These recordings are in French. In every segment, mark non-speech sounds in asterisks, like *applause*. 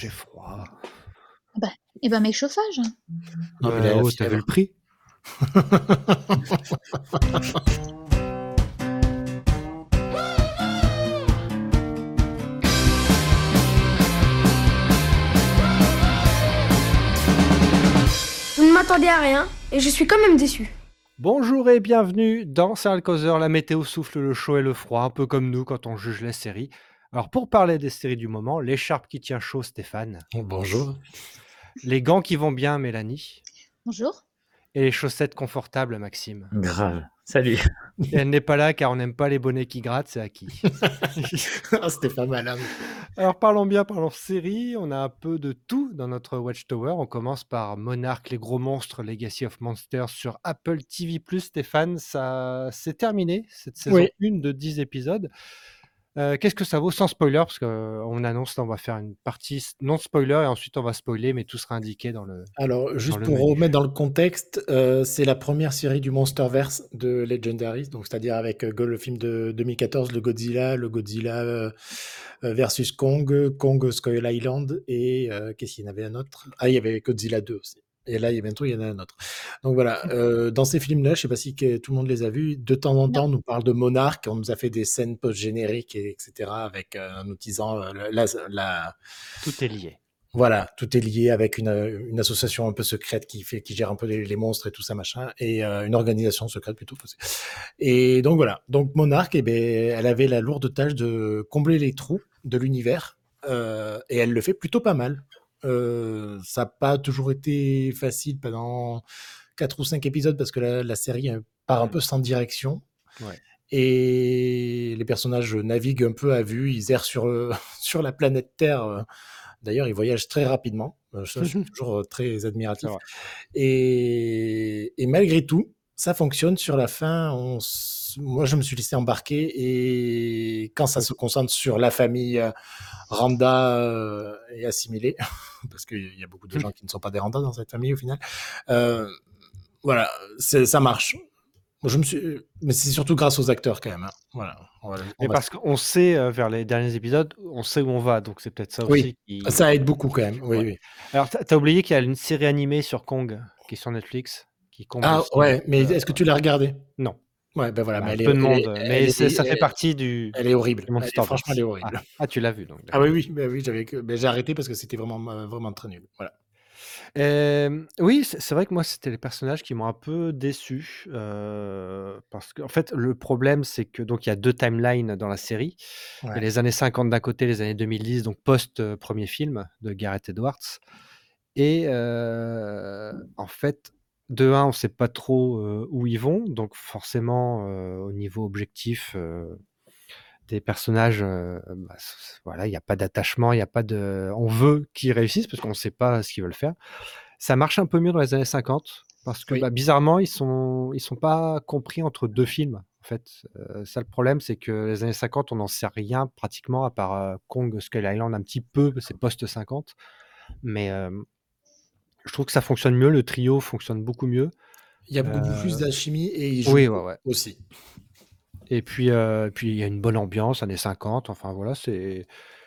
J'ai froid. Bah, et ben, mets chauffage. Non, mais la oh, t'as vu le prix? Vous ne m'attendez à rien et je suis quand même déçu. Bonjour et bienvenue dans Serial Causeur, la météo souffle le chaud et le froid, un peu comme nous quand on juge les séries. Alors pour parler des séries du moment, l'écharpe qui tient chaud Stéphane, Bonjour. les gants qui vont bien Mélanie, Bonjour. et les chaussettes confortables Maxime. Grave. Salut. Et elle n'est pas là car on n'aime pas les bonnets qui grattent, c'est acquis. Ah, C'était pas mal. hein. Alors parlons bien, parlons série, on a un peu de tout dans notre Watchtower. On commence par Monarch, les gros monstres, Legacy of Monsters sur Apple TV+. Stéphane, ça c'est terminé, cette saison Oui. 1 de 10 épisodes. Euh, Qu'est-ce que ça vaut sans spoiler? Parce qu'on annonce, là, on va faire une partie non spoiler et ensuite on va spoiler, mais tout sera indiqué dans le... Alors, juste pour remettre dans le contexte, euh, c'est la première série du Monsterverse de Legendary, donc c'est-à-dire avec euh, le film de 2014, le Godzilla, le Godzilla euh, euh, versus Kong, Kong Skull Island et euh, qu'est-ce qu'il y en avait un autre? Ah, il y avait Godzilla 2 aussi. Et là, il y a bientôt, il y en a un autre. Donc voilà, euh, dans ces films-là, je sais pas si tout le monde les a vus, de temps en temps, on nous parle de Monarch, on nous a fait des scènes post-génériques, et, etc., avec, euh, en utilisant euh, la, la, Tout est lié. voilà, tout est lié avec une, une association un peu secrète qui fait, qui gère un peu les, les monstres et tout ça machin, et euh, une organisation secrète plutôt. Et donc voilà, donc Monarch, eh ben, elle avait la lourde tâche de combler les trous de l'univers, euh, et elle le fait plutôt pas mal. Euh, ça n'a pas toujours été facile pendant quatre ou cinq épisodes parce que la, la série euh, part un peu sans direction. Ouais. Et les personnages naviguent un peu à vue, ils errent sur, euh, *laughs* sur la planète Terre. euh, D'ailleurs, ils voyagent très rapidement. Euh, Ça, je suis *laughs* toujours euh, très admiratif. Et, et malgré tout, ça fonctionne. Sur la fin, on s- moi, je me suis laissé embarquer. Et quand ça se concentre sur la famille euh, Randa euh, et assimilée, *laughs* parce qu'il y a beaucoup de gens qui ne sont pas des Randa dans cette famille au final, euh, voilà, ça marche. Je me suis... Mais c'est surtout grâce aux acteurs quand même. hein. Voilà. On va- on Mais va- parce qu'on sait, euh, vers les derniers épisodes, on sait où on va, donc c'est peut-être ça Oui. aussi qui... Ça aide beaucoup quand même. Oui, Ouais. oui. Alors, t'as oublié qu'il y a une série animée sur Kong qui est sur Netflix, qui Ah ouais, mais euh, est-ce que tu l'as regardé Non. Ouais, ben voilà. Bah, mais est, peu de monde, mais elle ça fait partie du. Elle est horrible. du est- franchement, elle est horrible. Ah, ah, tu l'as vu donc. Ah oui, oui, bah oui, j'avais, ben, j'ai arrêté parce que c'était vraiment, euh, vraiment très nul. Voilà. Euh, oui, c'est vrai que moi, c'était les personnages qui m'ont un peu déçu. euh, parce que, en fait, le problème, c'est que donc il y a deux timelines dans la série. Ouais. les années 50 d'un côté, les années 2010, donc post-premier film de Gareth Edwards. Et euh, en fait, de un, on ne sait pas trop euh, où ils vont. Donc, forcément, euh, au niveau objectif euh, des personnages, bah, voilà, il n'y a pas d'attachement, il n'y a pas de. On veut qu'ils réussissent parce qu'on ne sait pas ce qu'ils veulent faire. Ça marche un peu mieux dans les années 50 parce que Oui. bah, bizarrement, ils sont ils sont pas compris entre deux films. En fait, ça le problème, c'est que les années 50, on n'en sait rien pratiquement à part Kong Skull Island un petit peu, c'est post 50, mais je trouve que ça fonctionne mieux. Le trio fonctionne beaucoup mieux. Il y a beaucoup Euh, plus d'alchimie et il joue Oui, ouais, ouais. aussi. Et puis, euh, puis il y a une bonne ambiance, années 50. Enfin voilà, c'est,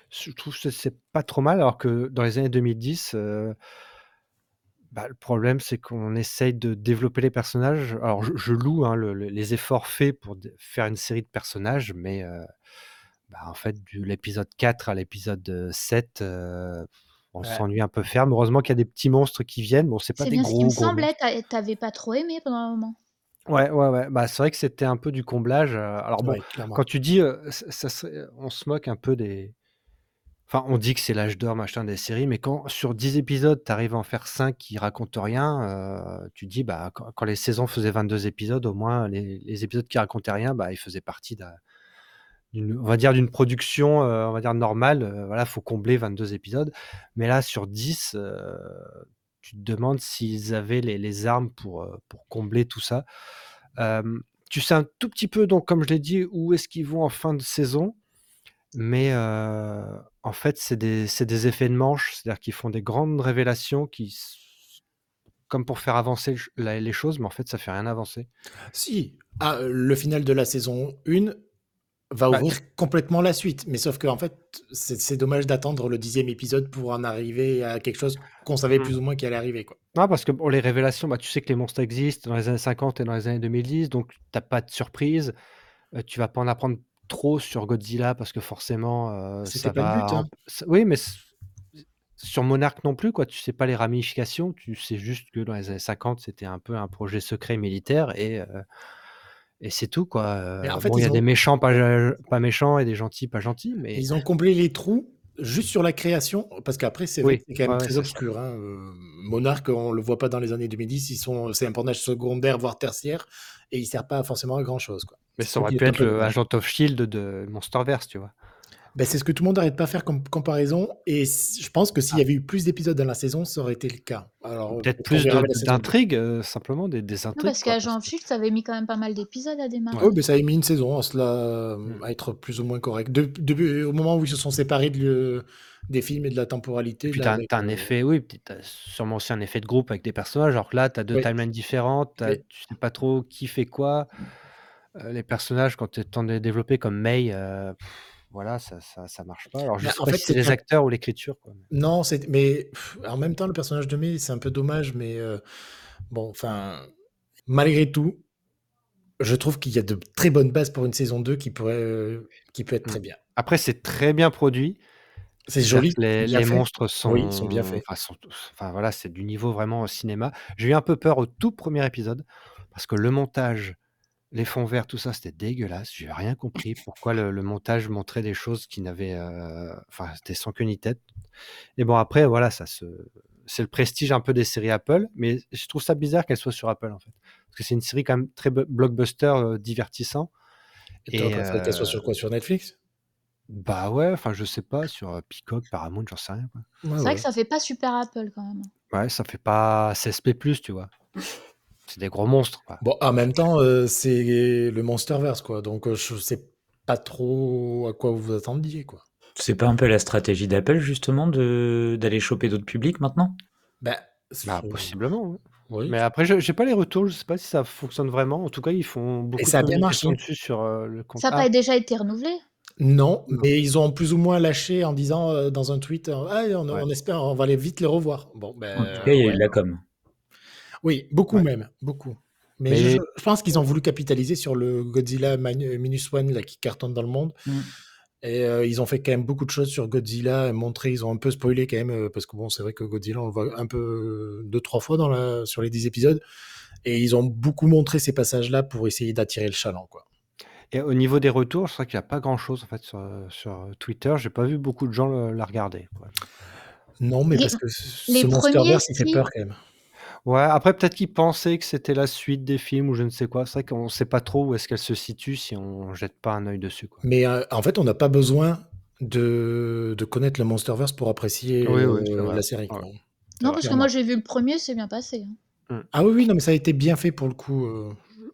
je trouve que c'est pas trop mal. Alors que dans les années 2010, euh, bah, le problème c'est qu'on essaye de développer les personnages. Alors je, je loue hein, le- le- les efforts faits pour faire une série de personnages, mais euh, bah, en fait, de l'épisode 4 à l'épisode euh, 7, on Ouais. s'ennuie un peu ferme. Heureusement qu'il y a des petits monstres qui viennent. Bon, c'est pas des bien ce gros qui me gros semblait. T'avais pas trop aimé pendant un moment. Ouais, ouais, ouais. Bah, c'est vrai que c'était un peu du comblage. euh, Alors bon, Ouais, quand tu dis, euh, ça, on se moque un peu des. Enfin, on dit que c'est l'âge d'or, machin, des séries, mais quand sur 10 épisodes, tu arrives à en faire 5 qui racontent rien, euh, tu dis, bah, quand, quand les saisons faisaient 22 épisodes, au moins, les, les épisodes qui racontaient rien, bah, ils faisaient partie d'un- on va dire, d'une production, euh, on va dire, normale. Euh, voilà, faut combler 22 épisodes. Mais là, sur 10, euh, tu te demandes s'ils avaient les, les armes pour, euh, pour combler tout ça. Tu sais un tout petit peu, donc, comme je l'ai dit, où est-ce qu'ils vont en fin de saison. Mais en fait, c'est des, des effets de manche, c'est-à-dire qu'ils font des grandes révélations qui, comme pour faire avancer les choses, mais en fait, ça fait rien avancer. Si, ah, le final de la saison 1 va Bah, ouvrir complètement la suite. Mais sauf qu'en fait, c'est dommage d'attendre le dixième épisode pour en arriver à quelque chose qu'on savait Mmh. plus ou moins qui allait arriver, quoi. Non, parce que bon, les révélations, bah, tu sais que les monstres existent dans les années 50 et dans les années 2010, donc tu as pas de surprise. Heu, tu vas pas en apprendre trop sur Godzilla parce que forcément, C'était ça pas le va but, en hein. oui, mais sur Monarch non plus, quoi. Tu sais pas les ramifications, tu sais juste que dans les années 50, c'était un peu un projet secret militaire et heu et c'est tout, quoi. En fait, bon, il y a des méchants pas méchants et des gentils pas gentils, mais ils ont comblé les trous juste sur la création, parce qu'après, c'est vrai oui, quand même ouais, très obscur, hein, heu, Monarch, on le voit pas dans les années 2010, ils sont c'est un personnage secondaire, voire tertiaire et il sert pas forcément à grand chose, quoi. Mais ça aurait pu être le. Agent of Shield de Monsterverse, tu vois? Bah, c'est ce que tout le monde n'arrête pas de faire comme comparaison et je pense que s'il y Ah. avait eu plus d'épisodes dans la saison, ça aurait été le cas. Alors, Peut-être plus verra de avec la de saison 2. d'intrigue, heu, simplement des des Non, intrigues, parce of que Shield, ça avait mis quand même pas mal d'épisodes à démarrer. Oui, mais ça a mis une saison à cela, Mmh. à être plus ou moins correct. De de au moment où ils se sont séparés de le des films et de la temporalité, Puis tu là, as avec, un heu effet oui, puis tu as sûrement aussi un effet de groupe avec des personnages. Alors que là, tu as 2 Oui. timelines différentes, tu Oui. tu sais pas trop qui fait quoi. Heu, les personnages, quand tu es développer comme Mei, heu, voilà, ça ça ça marche pas. Alors je Bah, sais en pas fait, si c'est les un acteurs ou l'écriture, quoi. non, c'est mais en même temps, le personnage de Mei, c'est un peu dommage, mais heu, bon, enfin, malgré tout, je trouve qu'il y a de très bonnes bases pour une saison 2 qui pourrait, heu, qui peut être Mmh. très bien. Après, c'est très bien produit. C'est joli, les monstres Oui, sont bien faits. enfin sont tous enfin voilà, c'est du niveau vraiment au cinéma. J'ai eu un peu peur au tout premier épisode parce que le montage, les fonds verts, tout ça, c'était dégueulasse. J'ai rien compris pourquoi le le montage montrait des choses qui n'avaient, heu, enfin, c'était sans queue ni tête et bon après voilà, ça se c'est le prestige un peu des séries Apple, mais je trouve ça bizarre qu'elle soit sur Apple, en fait. Parce que c'est une série quand même très blockbuster, heu, divertissant Et et préféré qu'elle soit sur quoi? Sur Netflix? bah ouais, enfin je sais pas, sur, heu, Peacock, Paramount, j'en sais rien. Ouais, C'est vrai que ça fait pas super Apple quand même. Ouais, ça fait pas CSP+, tu vois? *laughs* C'est des gros monstres, quoi. Bon, en même temps, heu, c'est le Monsterverse, quoi, donc heu, je sais pas trop à quoi vous vous attendiez, quoi. C'est pas un peu la stratégie d'Apple justement de d'aller choper d'autres publics maintenant? Bah, Bah, possiblement, oui. oui. Mais après, je j'ai pas les retours, je sais pas si ça fonctionne vraiment. En tout cas, ils font Et beaucoup de ça a bien marché. dessus sur, le compte Ça a ah, pas déjà été renouvelé? Non, non. mais ils ont plus ou moins lâché en disant, heu, dans un tweet, «Ah, on Ouais. on espère on va aller vite les revoir». Bon, En tout ben, cas, il y a eu de la com. Oui, beaucoup Ouais. même, beaucoup. Mais je Mais je pense qu'ils ont voulu capitaliser sur le Godzilla Manu Minus One, là, qui cartonne dans le monde Mmh. et heu, ils ont fait quand même beaucoup de choses sur Godzilla et montré ils ont un peu spoilé quand même, heu, parce que bon, c'est vrai que Godzilla, on le voit un peu 2-3 fois dans la sur les 10 épisodes et ils ont beaucoup montré ces passages-là pour essayer d'attirer le chaland, quoi. et au niveau des retours, c'est vrai qu'il y a pas grand-chose, en fait, sur, sur, Twitter. J'ai pas vu beaucoup de gens le la regarder, quoi. Non, mais Les parce que ce les ce premiers Monsterverse, il fait peur quand même. Ouais, après peut-être qu'ils pensaient que c'était la suite des films ou je ne sais quoi. C'est vrai qu'on sait pas trop où est-ce qu'elle se situe si on jette pas un œil dessus, quoi. Mais heu, en fait, on n'a pas besoin de de connaître le Monsterverse pour apprécier, Oui, oui, c'est heu, vrai. la série, Ouais, quoi. c'est Non, vrai. parce que Clairement. moi j'ai vu le premier, c'est bien passé, hein. Mmh. Ah oui, oui, non, mais ça a été bien fait pour le coup, heu,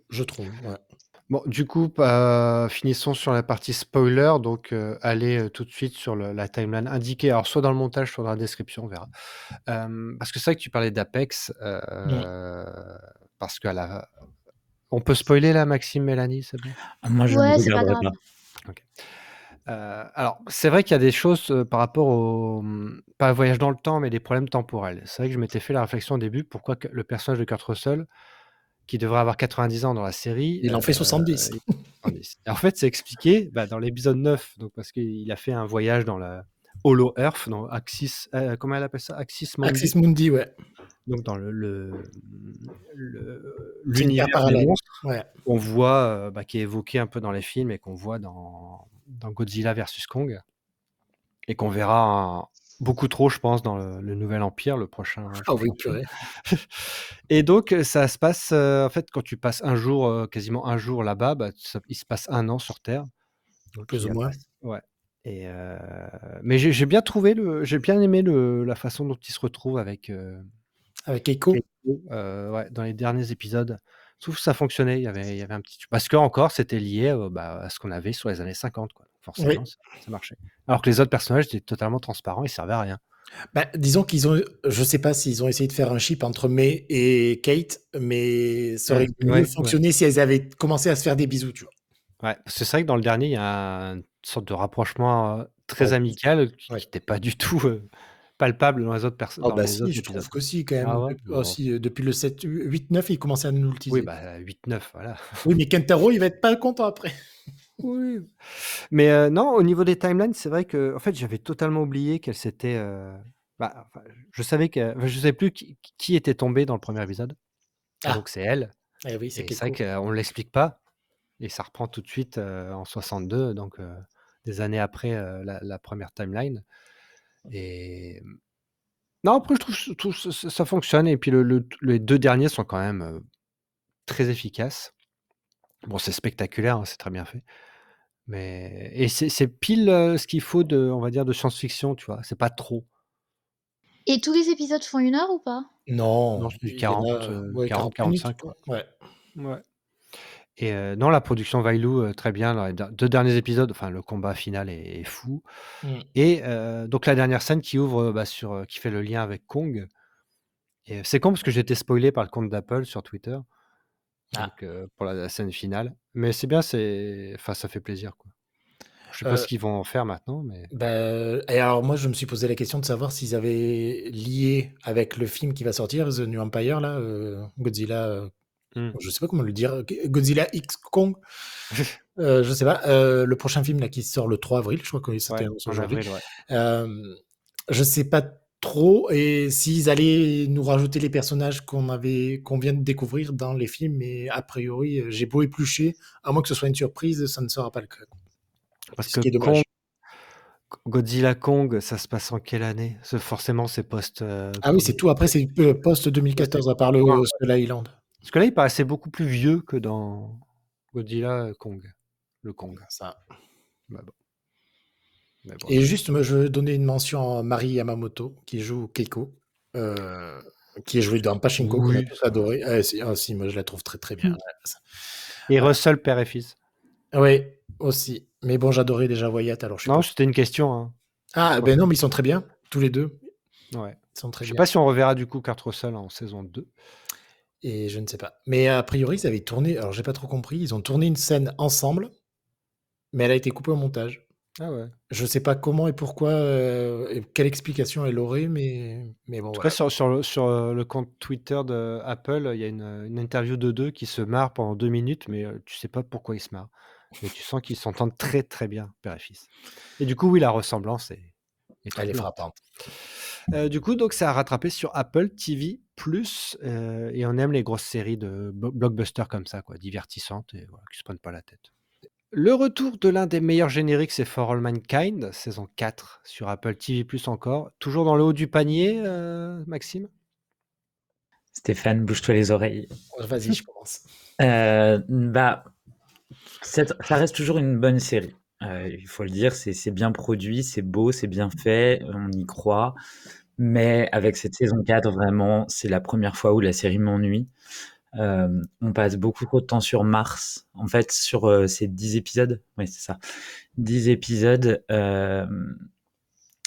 je trouve, ouais. Bon, du coup, bah, finissons sur la partie spoiler. Donc, heu, allez, heu, tout de suite sur le la timeline indiquée, alors soit dans le montage, soit dans la description, on verra. Hem, parce que c'est vrai que tu parlais d'Apex, heu, parce qu'à la on peut spoiler là, Maxime, Mélanie, c'est bon? Ah, moi, je ne Ouais, c'est pas regarderai grave. pas. OK. Heu, alors, c'est vrai qu'il y a des choses, heu, par rapport au, mmh, pas voyage dans le temps, mais des problèmes temporels. C'est vrai que je m'étais fait la réflexion au début, pourquoi que le personnage de Kurt Russell, qui devrait avoir 90 ans dans la série, Il en fait heu, 70. il 70. Et en fait, c'est expliqué, bah, dans l'épisode 9, donc parce qu'il a fait un voyage dans la Hollow Earth, dans Axis, heu, comment elle appelle ça? Axis Mundi? Axis Mundi, ouais. Donc dans le l'univers parallèle. Ouais. qu'on voit, heu, bah, qui est évoqué un peu dans les films et qu'on voit dans dans Godzilla versus Kong et qu'on verra en beaucoup trop, je pense, dans le le Nouvel Empire, le prochain *laughs* Ah oui, film. purée. *laughs* Et donc heu, ça se passe, heu, en fait, quand tu passes un jour, heu, quasiment un jour là-bas, bah, ça il se passe 1 an sur Terre. Donc Plus il ou a moins. ouais et mais j'ai j'ai bien trouvé le j'ai bien aimé le la façon dont il se retrouve avec, Avec? Keiko, heu, ouais, dans les derniers épisodes. Je trouve que ça fonctionnait, il y avait il y avait un petit parce qu'encore c'était lié, bah, à ce qu'on avait sur les années 50, quoi. Forcément, Oui. ça ça marchait. Alors que les autres personnages étaient totalement transparents, ils servaient à rien. Bah, disons qu'ils ont je sais pas s'ils ont essayé de faire un chip entre May et Kate, mais ça aurait Mmh, mieux ouais, ouais. fonctionné si elles avaient commencé à se faire des bisous, tu vois? Ouais, c'est vrai que dans le dernier, il y a une sorte de rapprochement, très amical qui n'était pas du tout, palpable dans les autres personnes Oh dans bah si, je épisodes. trouve que si quand même. Ah ouais? oh si, depuis le 7, 8-9, il commençait à nous le Oui, teaser. bah, 8-9, voilà. Oui, mais Kentaro, il va être pas content après. *laughs* Oui, mais heu, non, au niveau des timelines, c'est vrai que en fait, j'avais totalement oublié qu'elle s'était, heu, bah, enfin, je savais que enfin, je savais plus qui qui était tombé dans le premier épisode. Et Ah! donc c'est elle. Eh oui, c'est et c'est vrai Keiko. qu'on l'explique pas. Et ça reprend tout de suite, heu, en 62 donc heu, des années après, heu, la la 1 timeline. Et mmh, non, après je trouve je trouve ça fonctionne. Et puis le le les 2 derniers sont quand même, heu, très efficaces. Bon, c'est spectaculaire, hein, c'est très bien fait, mais et c'est c'est pile, ce qu'il faut de on va dire de science-fiction, tu vois? C'est pas trop. Et tous les épisodes font 1 heure ou pas? Non, Non, c'est du il y en 40, a, heu, ouais, 40 minutes, 40-45 quoi. quoi. Ouais. Ouais et non, la production Vaillou, heu, très bien dans les der 2 derniers épisodes, enfin le combat final est est fou Mmh. et donc la dernière scène qui ouvre, bah, sur, qui fait le lien avec Kong et c'est con parce que j'ai été spoilé par le compte d'Apple sur Twitter Ah. donc pour la la scène finale, mais c'est bien, c'est enfin ça fait plaisir, quoi. Je sais pas ce qu'ils vont en faire maintenant, mais Bah et alors moi, je me suis posé la question de savoir s'ils avaient lié avec le film qui va sortir, The New Empire là, Godzilla, heu, Mmh. je sais pas comment le dire, Godzilla X Kong, *laughs* heu, je sais pas, le prochain film là qui sort le 3 avril, je crois que c'était Ouais, annoncé en aujourd'hui. avril, ouais. Hem, je sais pas trop et s'ils allaient nous rajouter les personnages qu'on avait qu'on vient de découvrir dans les films, mais a priori, heu, j'ai beau éplucher, à moins que ce soit une surprise, ça ne sera pas le cas. Parce Ce que Kong. Godzilla Kong, ça se passe en quelle année? Forcément c'est post, heu, Ah oui, c'est 1er tout après, c'est p post post 2014 à part le Skull Island. Parce que là, il paraissait beaucoup plus vieux que dans Godzilla, Kong, le Kong. Ça. Bon. Mais bon, Et juste, moi, je veux donner une mention à Mari Yamamoto qui joue Keiko, heu, qui est jouée dans Pachinko qu'on a Oui, tous adoré. Ah si, ah si, moi je la trouve très, très bien, ça Et Russell, père et fils. Oui, aussi, mais bon, j'adorais déjà Wyatt, alors je Non, pas c'était une question, hein. Ah, ben non, mais ils sont très bien, tous les 2. Ouais. Ils sont très Je sais bien. pas si on reverra du coup Kurt Russell en saison 2. Et je ne sais pas. Mais a priori, ils avaient tourné alors j'ai pas trop compris, ils ont tourné une scène ensemble mais elle a été coupée au montage. Ah ouais. Je sais pas comment et pourquoi, et quelle explication elle aurait, mais mais bon, En tout cas, sur sur le sur, heu, le compte Twitter d'Apple, il y a une, interview d'eux 2 qui se marrent pendant 2 minutes, mais heu, tu sais pas pourquoi ils se marrent. Mais tu sens qu'ils s'entendent très, très bien, père et fils. Et du coup, oui, la ressemblance est est Elle est frappante. Du coup, donc c'est à rattraper sur Apple TV+, et on aime les grosses séries de blockbusters comme ça quoi, divertissantes et voilà, qui se prennent pas la tête. Le retour de l'un des meilleurs génériques, c'est For All Mankind, saison 4 sur Apple TV+ encore. Toujours dans le haut du panier, heu, Maxime? Stéphane, bouge-toi les oreilles. Vas-y, je commence. Heu, *laughs* bah, cette ça reste toujours une bonne série. Heu, il faut le dire, c'est bien produit, c'est beau, c'est bien fait, on y croit. Mais avec cette saison 4, vraiment, c'est la 1re fois où la série m'ennuie. Hem, on passe beaucoup trop de temps sur Mars. En fait, sur, heu, ces 10 épisodes oui, c'est ça, 10 épisodes, hem,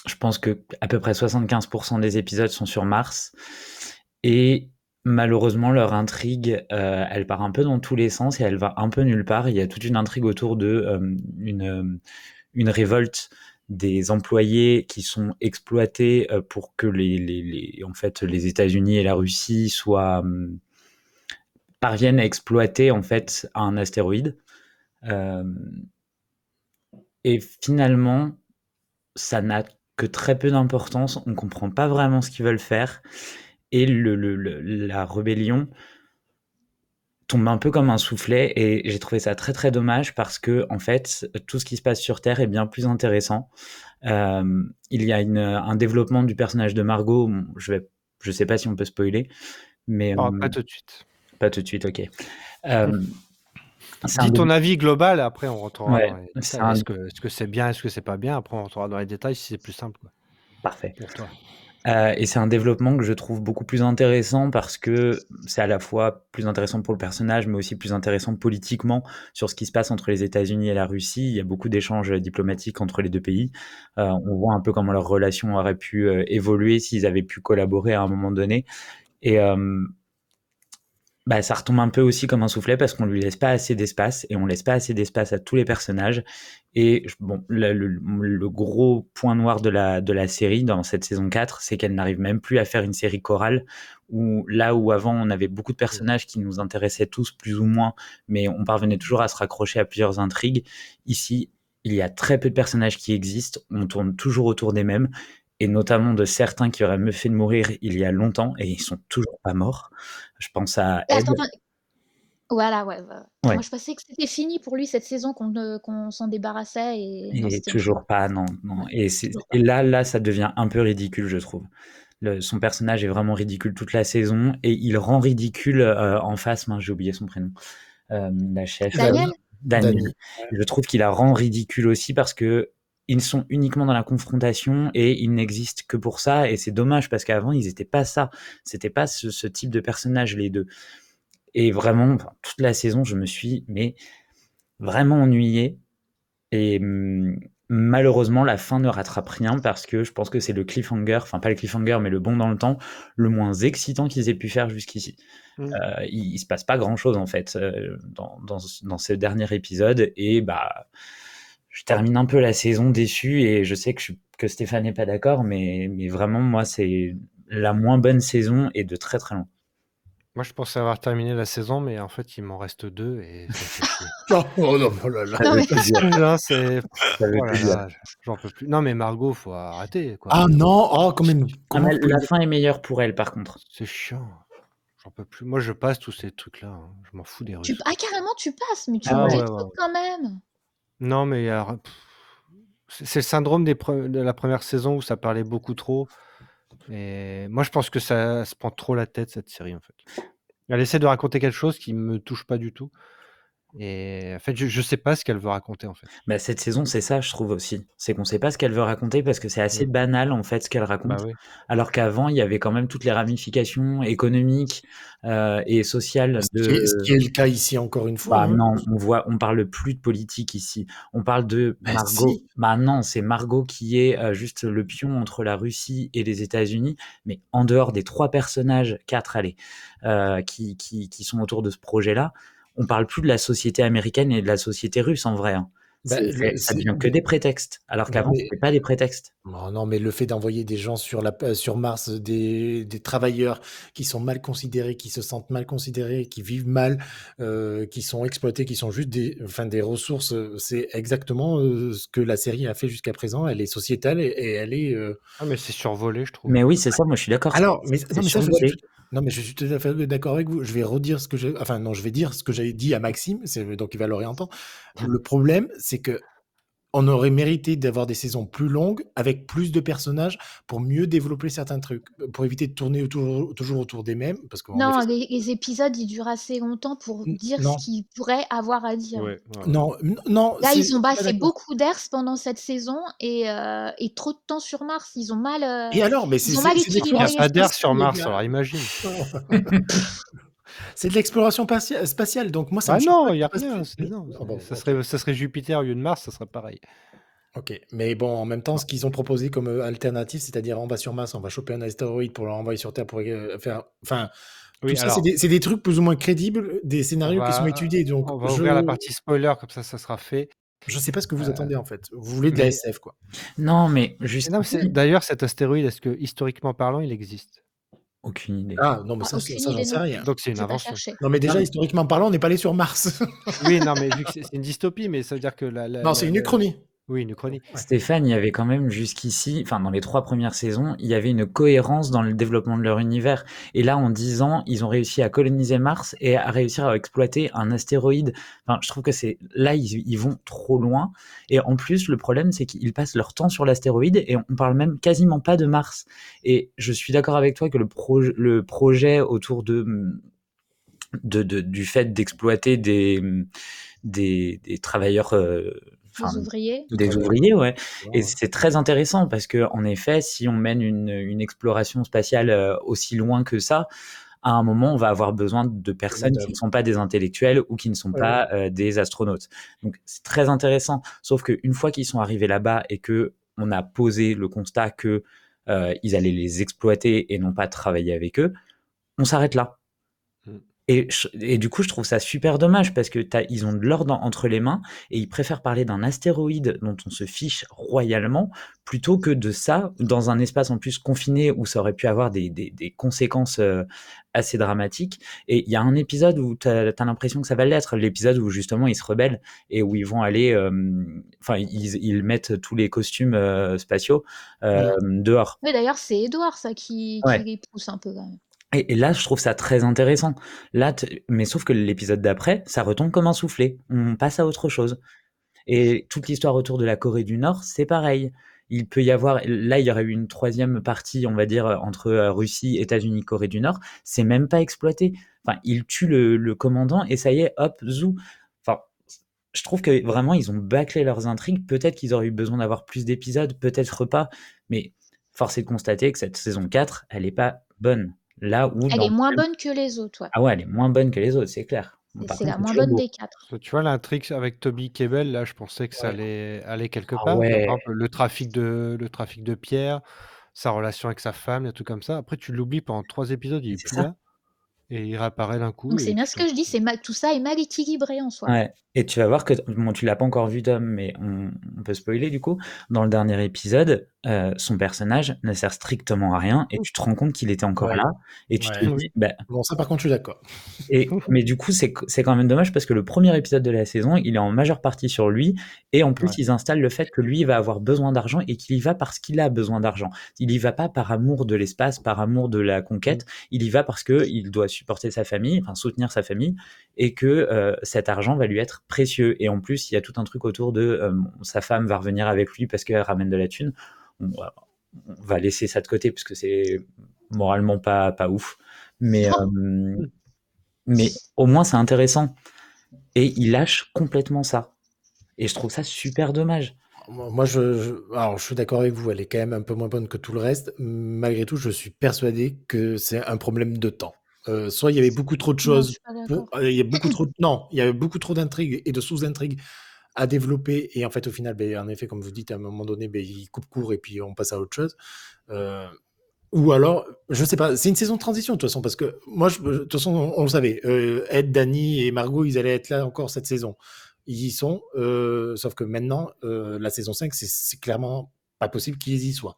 je pense qu'à peu près 75% des épisodes sont sur Mars et malheureusement, leur intrigue, elle part un peu dans tous les sens et elle va un peu nulle part. Il y a toute une intrigue autour de, une, révolte des employés qui sont exploités, pour que les États-Unis et la Russie soient, parviennent à exploiter, en fait, un astéroïde. Hem et finalement, ça n'a que très peu d'importance. On comprend pas vraiment ce qu'ils veulent faire et le le le la rébellion tombe un peu comme un soufflet et j'ai trouvé ça très, très dommage parce qu'en fait, tout ce qui se passe sur Terre est bien plus intéressant. Hem, il y a une, un développement du personnage de Margot, je vais je sais pas si on peut spoiler, mais Oh, pas hem tout de suite. Pas tout de suite, OK. Un Dis ton avis global et après on rentrera Ouais, dans les détails. un Est-ce que c'est bien? Est-ce que c'est pas bien? Après on rentrera dans les détails si c'est plus simple, quoi. Parfait. Pour toi. Heu et c'est un développement que je trouve beaucoup plus intéressant parce que c'est à la fois plus intéressant pour le personnage, mais aussi plus intéressant politiquement sur ce qui se passe entre les États-Unis et la Russie. Il y a beaucoup d'échanges, diplomatiques entre les 2 pays. Heu, on voit un peu comment leur relation aurait pu, heu, évoluer s'ils avaient pu collaborer à un moment donné et bah, ça retombe un peu aussi comme un soufflet parce qu'on lui laisse pas assez d'espace et on laisse pas assez d'espace à tous les personnages. Et bon, le, le, gros point noir de la, de la série dans cette saison 4, c'est qu'elle n'arrive même plus à faire une série chorale où là où avant on avait beaucoup de personnages qui nous intéressaient tous plus ou moins, mais on parvenait toujours à se raccrocher à plusieurs intrigues. Ici, il y a très peu de personnages qui existent, on tourne toujours autour des mêmes et notamment de certains qui auraient mieux fait de mourir il y a longtemps et ils sont toujours pas morts. Je pense à Ed. voilà, ouais, Moi, je pensais que c'était fini pour lui cette saison, qu'on euh, s'en débarrassait. Et, et toujours pas, non. non. Et, et, là, là, ça devient un peu ridicule, je trouve. Le, son personnage est vraiment ridicule toute la saison et il rend ridicule euh, en face, j'ai oublié son prénom, euh, la chef. Daniel? Daniel. Je trouve qu'il la rend ridicule aussi parce que ils sont uniquement dans la confrontation et ils n'existent que pour ça. Et c'est dommage parce qu'avant, ils n'étaient pas ça. C'était pas ce, type de personnage, les deux. Et vraiment, toute la saison, je me suis mais vraiment ennuyé. Et hum, malheureusement, la fin ne rattrape rien parce que je pense que c'est le cliffhanger, enfin pas le cliffhanger, mais le bon dans le temps, le moins excitant qu'ils aient pu faire jusqu'ici. Mmh. Euh, il, se passe pas grand chose en fait euh, dans, dans, dans, ce dernier épisode et bah je termine un peu la saison déçu et je sais que, que Stéphane n'est pas d'accord, mais, mais vraiment, moi, c'est la moins bonne saison et de très très loin. Moi, je pensais avoir terminé la saison, mais en fait, il m'en reste deux et *laughs* oh, oh non, oh là là. Non, *laughs* c'est. J'en peux plus. Non, mais Margot, faut arrêter. Quoi. Ah non, oh, quand même. la fin est meilleure pour elle, par contre. C'est chiant. J'en peux plus. Moi, je passe tous ces trucs-là. Hein. Je m'en fous des Russes. Ah, carrément, tu passes, mais tu ah, ouais, quand même. Non, mais c'est le syndrome de la première saison où ça parlait beaucoup trop. Et moi, je pense que ça se prend trop la tête, cette série, en fait. Elle essaie de raconter quelque chose qui me touche pas du tout. Et en fait, je, ne sais pas ce qu'elle veut raconter en fait. Bah, cette saison, c'est ça, je trouve aussi. C'est qu'on sait pas ce qu'elle veut raconter parce que c'est assez mmh. banal en fait ce qu'elle raconte. Bah Alors qu'avant, il y avait quand même toutes les ramifications économiques euh, et sociales. De... Ce, qui est, le cas ici encore une fois. Bah, hein. Non, on voit, on parle plus de politique ici. On parle de bah, Margot. Bah non, c'est Margot qui est euh, juste le pion entre la Russie et les États-Unis, mais en dehors des trois personnages, quatre allez, euh, qui, qui, qui sont autour de ce projet-là on parle plus de la société américaine et de la société russe en vrai. Hein. Bah, ça devient que des prétextes, alors qu'avant, ce n'était pas des prétextes. Non, mais le fait d'envoyer des gens sur, la, euh, sur Mars, des, travailleurs qui sont mal considérés, qui se sentent mal considérés, qui vivent mal, euh, qui sont exploités, qui sont juste des, enfin, des ressources, euh, c'est exactement ce que la série a fait jusqu'à présent. Elle est sociétale et, elle est. Ah, mais c'est survolé, je trouve. Mais oui, c'est ça, moi je suis d'accord. Alors, mais, non, mais non, mais je suis tout à fait d'accord avec vous. Je vais redire ce que j'ai, enfin non, je vais dire ce que j'avais dit à Maxime, donc il va l'orienter. Le problème, c'est que on aurait mérité d'avoir des saisons plus longues avec plus de personnages pour mieux développer certains trucs, pour éviter de tourner autour, toujours autour des mêmes. Parce que non, les, épisodes ils durent assez longtemps pour dire ce qu'ils pourraient avoir à dire. Non, non. Là, ils ont passé beaucoup d'airs pendant cette saison et, euh, et, trop de temps sur Mars. Ils ont mal. Euh, et alors, mais c'est. Il n'y a pas d'air sur Mars, alors imagine. *laughs* *laughs* C'est de l'exploration spatiale, donc moi ça Ah non, il n'y a rien. Ah ça, serait, ça serait Jupiter au lieu de Mars, ça serait pareil. Ok, mais bon, en même temps, ce qu'ils ont proposé comme euh, alternative, c'est-à-dire on va sur Mars, on va choper un astéroïde pour l'envoyer sur Terre pour euh, faire. Enfin, oui, c'est des, trucs plus ou moins crédibles, des scénarios qui sont étudiés. Donc on va ouvrir la partie spoiler, comme ça, ça sera fait. Je sais pas ce que vous euh, attendez en fait. Vous voulez de la SF, quoi. Non, mais juste. D'ailleurs, cet astéroïde, est-ce que historiquement parlant, il existe? Aucune idée. Ah non, mais ça, ça, j'en sais rien. Donc c'est une invention. Non, mais déjà, historiquement parlant, on n'est pas allé sur Mars. oui, non, mais vu que c'est une dystopie, mais ça veut dire que la. non, c'est une uchronie. Oui, une chronique. Stéphane, il y avait quand même jusqu'ici, enfin dans les trois premières saisons, il y avait une cohérence dans le développement de leur univers. Et là, en dix ans, ils ont réussi à coloniser Mars et à réussir à exploiter un astéroïde. Enfin, je trouve que c'est là, ils, vont trop loin. Et en plus, le problème, c'est qu'ils passent leur temps sur l'astéroïde et on parle même quasiment pas de Mars. Et je suis d'accord avec toi que le, le projet autour de, de, du fait d'exploiter des, des, travailleurs euh, des ouvriers. Des ouvriers, ouais. Et c'est très intéressant parce que, en effet, si on mène une, une exploration spatiale euh, aussi loin que ça, à un moment, on va avoir besoin de personnes qui ne sont pas des intellectuels ou qui ne sont pas euh, des astronautes. Donc, c'est très intéressant. Sauf qu'une fois qu'ils sont arrivés là-bas et que on a posé le constat que euh, ils allaient les exploiter et non pas travailler avec eux, on s'arrête là. Et, et, du coup, je trouve ça super dommage parce que ils ont de l'or entre les mains et ils préfèrent parler d'un astéroïde dont on se fiche royalement plutôt que de ça dans un espace en plus confiné où ça aurait pu avoir des, des, des conséquences euh, assez dramatiques. Et il y a un épisode où tu as, l'impression que ça va l'être, l'épisode où justement ils se rebellent et où ils vont aller, euh, enfin, ils, ils, mettent tous les costumes euh, spatiaux dehors. Oui, d'ailleurs, c'est Edouard ça qui, qui les pousse un peu quand même. Et, là, je trouve ça très intéressant. Là, mais sauf que l'épisode d'après, ça retombe comme un soufflet. On passe à autre chose. Et toute l'histoire autour de la Corée du Nord, c'est pareil. Il peut y avoir, là, il y aurait eu une troisième partie, on va dire, entre euh, Russie, États-Unis, Corée du Nord. C'est même pas exploité. Enfin, il tue le, commandant et ça y est, hop, zou. Enfin, je trouve que vraiment, ils ont bâclé leurs intrigues. Peut-être qu'ils auraient eu besoin d'avoir plus d'épisodes, peut-être pas. Mais force est de constater que cette saison 4, elle n'est pas bonne. Là où elle est moins bonne que les autres. Ah ouais, elle est moins bonne que les autres, c'est clair. C'est la moins bonne des quatre. Tu vois l'intrigue avec Toby Kebbell, là, je pensais que ça allait aller quelque ah part. Par exemple, le trafic de le trafic de pierre, sa relation avec sa femme, et tout comme ça. Après, tu l'oublies pendant trois épisodes, il est, plus là et il réapparaît d'un coup. c'est bien ce que je dis, c'est tout ça est mal équilibré en soi. Ouais. Et tu vas voir que bon, tu l'as pas encore vu Tom, mais on, peut spoiler du coup. Dans le dernier épisode, euh, son personnage ne sert strictement à rien et tu te rends compte qu'il était encore là et tu te dis bah bon ça par contre je suis d'accord. Et mais du coup c'est c'est quand même dommage parce que le premier épisode de la saison il est en majeure partie sur lui et en plus ils installent le fait que lui il va avoir besoin d'argent et qu'il y va parce qu'il a besoin d'argent. Il y va pas par amour de l'espace, par amour de la conquête. Mmh. Il y va parce que il doit supporter sa famille, enfin soutenir sa famille et que euh, cet argent va lui être précieux. Et en plus il y a tout un truc autour de euh, sa femme va revenir avec lui parce qu'elle ramène de la thune on va, laisser ça de côté parce que c'est moralement pas, pas ouf. Mais, euh, mais au moins, c'est intéressant. Et il lâche complètement ça. Et je trouve ça super dommage. Moi, je, alors, je suis d'accord avec vous, elle est quand même un peu moins bonne que tout le reste. Malgré tout, je suis persuadé que c'est un problème de temps. Euh, soit il y avait beaucoup trop de choses. Euh, il y a beaucoup trop, non, il y avait beaucoup trop d'intrigues et de sous-intrigues à développer. Et en fait, au final, ben, en effet, comme vous dites, à un moment donné, ben, il coupe court et puis on passe à autre chose. Euh, ou alors, je sais pas, c'est une saison de transition de toute façon, parce que moi, de toute façon, on, le savait. Euh, Ed, Danny et Margot, ils allaient être là encore cette saison. Ils y sont, euh, sauf que maintenant, la saison 5, c'est clairement pas possible qu'ils y soient.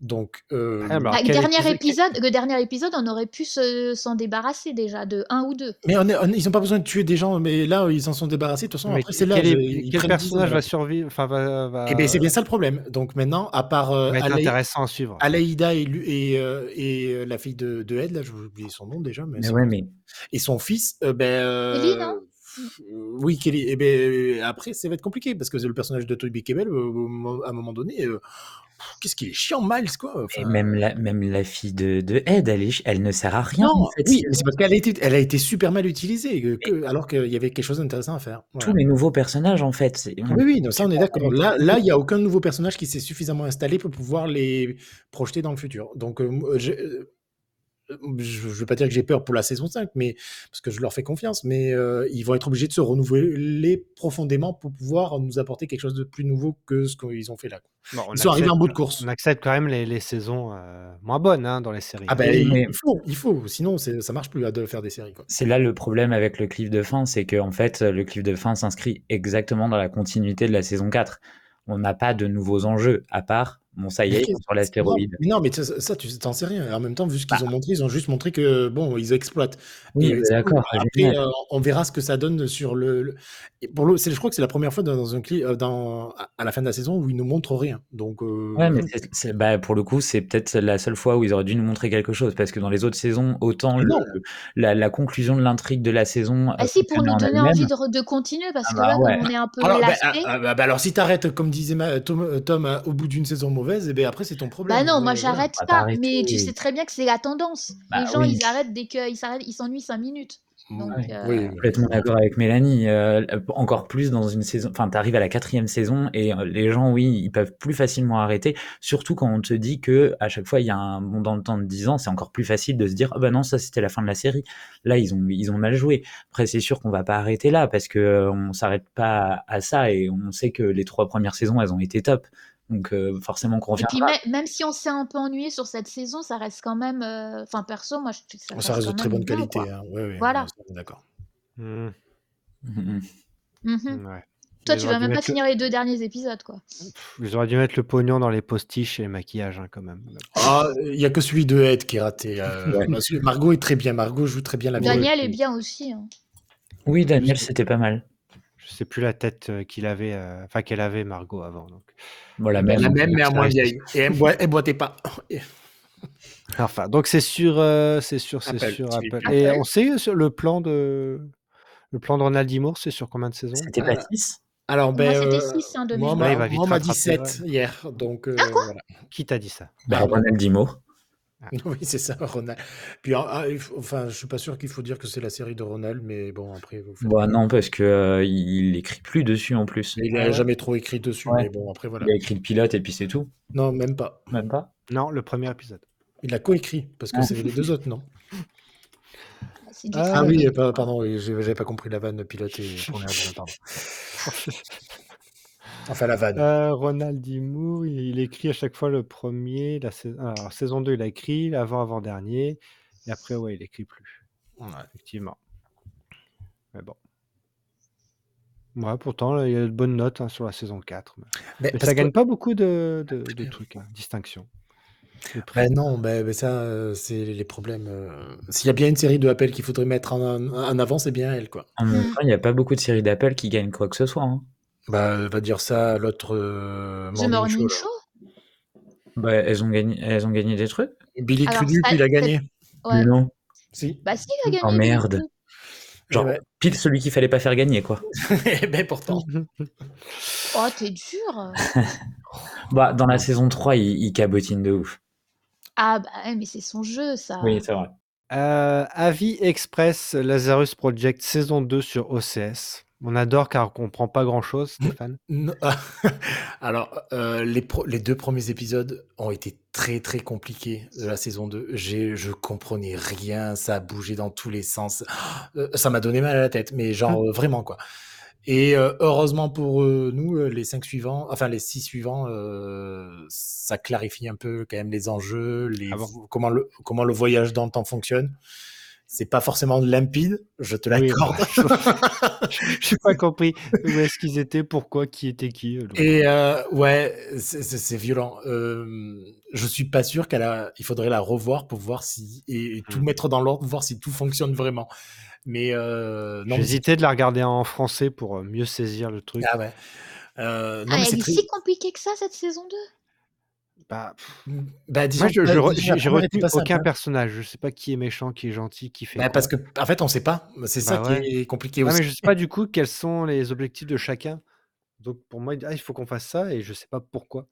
Donc, euh... ah, le, dernier épisode, le dernier épisode, on aurait pu s'en débarrasser déjà de un ou deux. Mais on ils n'ont pas besoin de tuer des gens, mais là, ils s'en sont débarrassés. De toute façon, après, c'est là. quel personnage va survivre enfin, va, va... Eh ben, c'est bien ça le problème. Donc maintenant, à part euh, intéressant à suivre. Alaïda et, et, euh, et euh, la fille de, de Ed, là, j'ai oublié son nom déjà. Mais, ouais, mais... Et son fils, euh, ben. Ellie, non? Oui, Kelly. Et eh ben, après, ça va être compliqué parce que le personnage de Toby Kebbell, à un moment donné, qu'est-ce qu'il est chiant, Miles, quoi. Et même la, même la fille de, de Ed, elle, elle ne sert à rien. Non, oui, mais c'est parce qu'elle a été, elle a été super mal utilisée, alors qu'il y avait quelque chose d'intéressant à faire. Tous les nouveaux personnages, en fait. Oui, oui, ça, on est d'accord. Là, là, il n'y a aucun nouveau personnage qui s'est suffisamment installé pour pouvoir les projeter dans le futur. Donc, euh, je, je ne veux pas dire que j'ai peur pour la saison 5, mais, parce que je leur fais confiance, mais euh, ils vont être obligés de se renouveler profondément pour pouvoir nous apporter quelque chose de plus nouveau que ce qu'ils ont fait là. ils sont arrivés en bout de course. On accepte quand même les, les saisons euh, moins bonnes hein, dans les séries. Ah ben, il, faut, il faut, sinon ça marche plus de faire des séries. C'est là le problème avec le cliff de fin, c'est qu'en en fait, le cliff de fin s'inscrit exactement dans la continuité de la saison 4. On n'a pas de nouveaux enjeux, à part Bon, ça y est, sur l'astéroïde. Non, mais ça, tu t'en sais rien. En même temps, vu ce qu'ils bah ont montré, ils ont juste montré que, bon, ils exploitent. Oui, d'accord. Après, euh, on verra ce que ça donne sur le. Pour le... Je crois que c'est la première fois dans un clip, euh, dans... à la fin de la saison où ils nous montrent rien. Donc, euh, Ouais, mais bah, pour le coup, c'est peut-être la seule fois où ils auraient dû nous montrer quelque chose. Parce que dans les autres saisons, autant la, conclusion de l'intrigue de la saison. Ah, si, pour nous donner envie de, continuer, parce ah que là, bah on est un peu alors, ah, bah, alors, si t'arrêtes, comme disait Tom, Tom, au bout d'une saison mauvaise, et eh ben après c'est ton problème. Bah non, moi j'arrête pas, mais tu sais très bien que c'est la tendance. Bah les gens ils arrêtent dès qu'ils s'arrêtent, ils s'ennuient 5 minutes. Donc, euh, oui, complètement d'accord avec Mélanie. Euh, encore plus dans une saison. Enfin, tu arrives à la quatrième saison et euh, les gens, oui, ils peuvent plus facilement arrêter. Surtout quand on te dit que à chaque fois il y a un bon dans le temps de 10 ans, c'est encore plus facile de se dire ah bah non ça c'était la fin de la série. Là ils ont ils ont mal joué. Après c'est sûr qu'on va pas arrêter là parce que on s'arrête pas à ça et on sait que les trois premières saisons elles ont été top. Donc euh, forcément qu'on Et revient puis même si on s'est un peu ennuyé sur cette saison, ça reste quand même, euh, enfin perso, moi je ça Oh, Ça reste de très bonne qualité. hein. Ouais, ouais, Voilà. d'accord. Mmh. Mhm. ouais. Toi, Ils tu vas même pas le finir les deux derniers épisodes, quoi. ils auraient dû mettre le pognon dans les postiches et les maquillages, hein, quand même. Ah, il y a que celui de Ed qui est raté. euh, *laughs* Margot est très bien. Margot joue très bien la vieille. Daniel est bien aussi. hein. Oui, Daniel, c'était pas mal. Je sais plus la tête euh, qu'il avait, euh, enfin qu'elle avait Margot avant. Donc. Voilà, Ben, même. la même, mais à moins vieille. Et elle, *laughs* boit, elle boitait pas. *laughs* Enfin, donc c'est sur, euh, c'est sur, c'est Apple sur. Apple. Et Apple. on sait sur le plan de, le plan de Ronald D. Moore, c'est sur combien de saisons? C'était Ah. pas 6 Alors, ben, Moi, c'était euh, 6 hein, de moi, on m'a dit rattraper, 7 hier. Donc, euh, Ah, quoi? voilà. Qui t'a dit ça? Pardon. Ronald Dimo. *laughs* Oui, c'est ça, Ronald. Puis, ah, ah, il faut- enfin, je suis pas sûr qu'il faut dire que c'est la série de Ronald, mais bon, après, vous faites- Bah non, parce que euh, il écrit plus dessus en plus. il Ah a ouais jamais trop écrit dessus, Ouais. mais bon, après, voilà. Il a écrit le pilote et puis c'est tout. Non, même pas. Même pas. Non, le premier épisode. Il a coécrit, parce que Ah. c'est les deux autres, non? C'est du Ah, Ah oui, euh, pa- pardon, oui, j'ai- j'avais pas compris la vanne pilote et *laughs* pardon. *laughs* Enfin, la vanne. Euh, Ronald D. Moore, il, il écrit à chaque fois le premier, la sais- alors, saison 2, il a écrit, l'avant-avant-dernier, et après, ouais, il écrit plus, Ouais. effectivement. Mais bon. Ouais, pourtant, là, il y a de bonnes notes hein, sur la saison 4. Mais, Mais mais parce ça que- gagne pas beaucoup de, de, de trucs, hein, distinctions. Ben non, ben, ben ça, euh, c'est les problèmes. euh, S'il y a bien une série de Apple qu'il faudrait mettre en, en avant, c'est bien elle, quoi. En même temps, il n'y a pas beaucoup de séries d'Apple qui gagnent quoi que ce soit. hein. Bah, elle va dire ça à l'autre euh, The morning, Morning show. Show, là. Bah, elles, ont gagné, elles ont gagné des trucs Billy Alors, Crudup, ça- il a gagné. ouais. Non. Si. Bah si, il a gagné. Oh, merde. Genre, Eh ouais. pile celui qu'il fallait pas faire gagner, quoi. *laughs* Eh ben pourtant. *laughs* Oh, t'es dur. *laughs* Bah, dans la saison 3, il, il cabotine de ouf. Ah bah mais c'est son jeu, ça. Oui, c'est vrai. Euh, Avis Express Lazarus Project saison 2 sur OCS. On adore car on comprend pas grand chose, Stéphane. *laughs* Alors, euh, les, deux premiers épisodes ont été très très compliqués de la saison 2. J'ai, je comprenais rien, ça a bougé dans tous les sens. *gasps* Euh, ça m'a donné mal à la tête, mais genre euh, vraiment quoi. Et heureusement pour nous, les cinq suivants, enfin les six suivants, ça clarifie un peu quand même les enjeux, les, Ah bon? comment, le, comment le voyage dans le temps fonctionne. C'est pas forcément limpide, je te Oui, l'accorde. *laughs* Je n'ai pas compris où est-ce qu'ils étaient, pourquoi, qui était qui. euh, donc. Et euh, ouais, c'est- violent. Euh, je suis pas sûr qu'elle a. Il faudrait la revoir pour voir si et, et tout Hmm. mettre dans l'ordre, voir si tout fonctionne vraiment. Mais euh, non. mais c'est- J'hésitais de la regarder en français pour euh, mieux saisir le truc. Ah ouais. Euh, non Ah, mais elle est très. si compliquée que ça, cette saison 2 Bah, pff, Bah disons. moi, je- je j'ai retenu pas simple, aucun hein. personnage. Je sais pas qui est méchant, qui est gentil, qui fait Bah, parce que en fait on sait pas. C'est ça Bah qui ouais. est compliqué Ah, aussi. mais je sais pas du coup quels sont les objectifs de chacun. Donc pour moi, ah, il faut qu'on fasse ça et je sais pas pourquoi.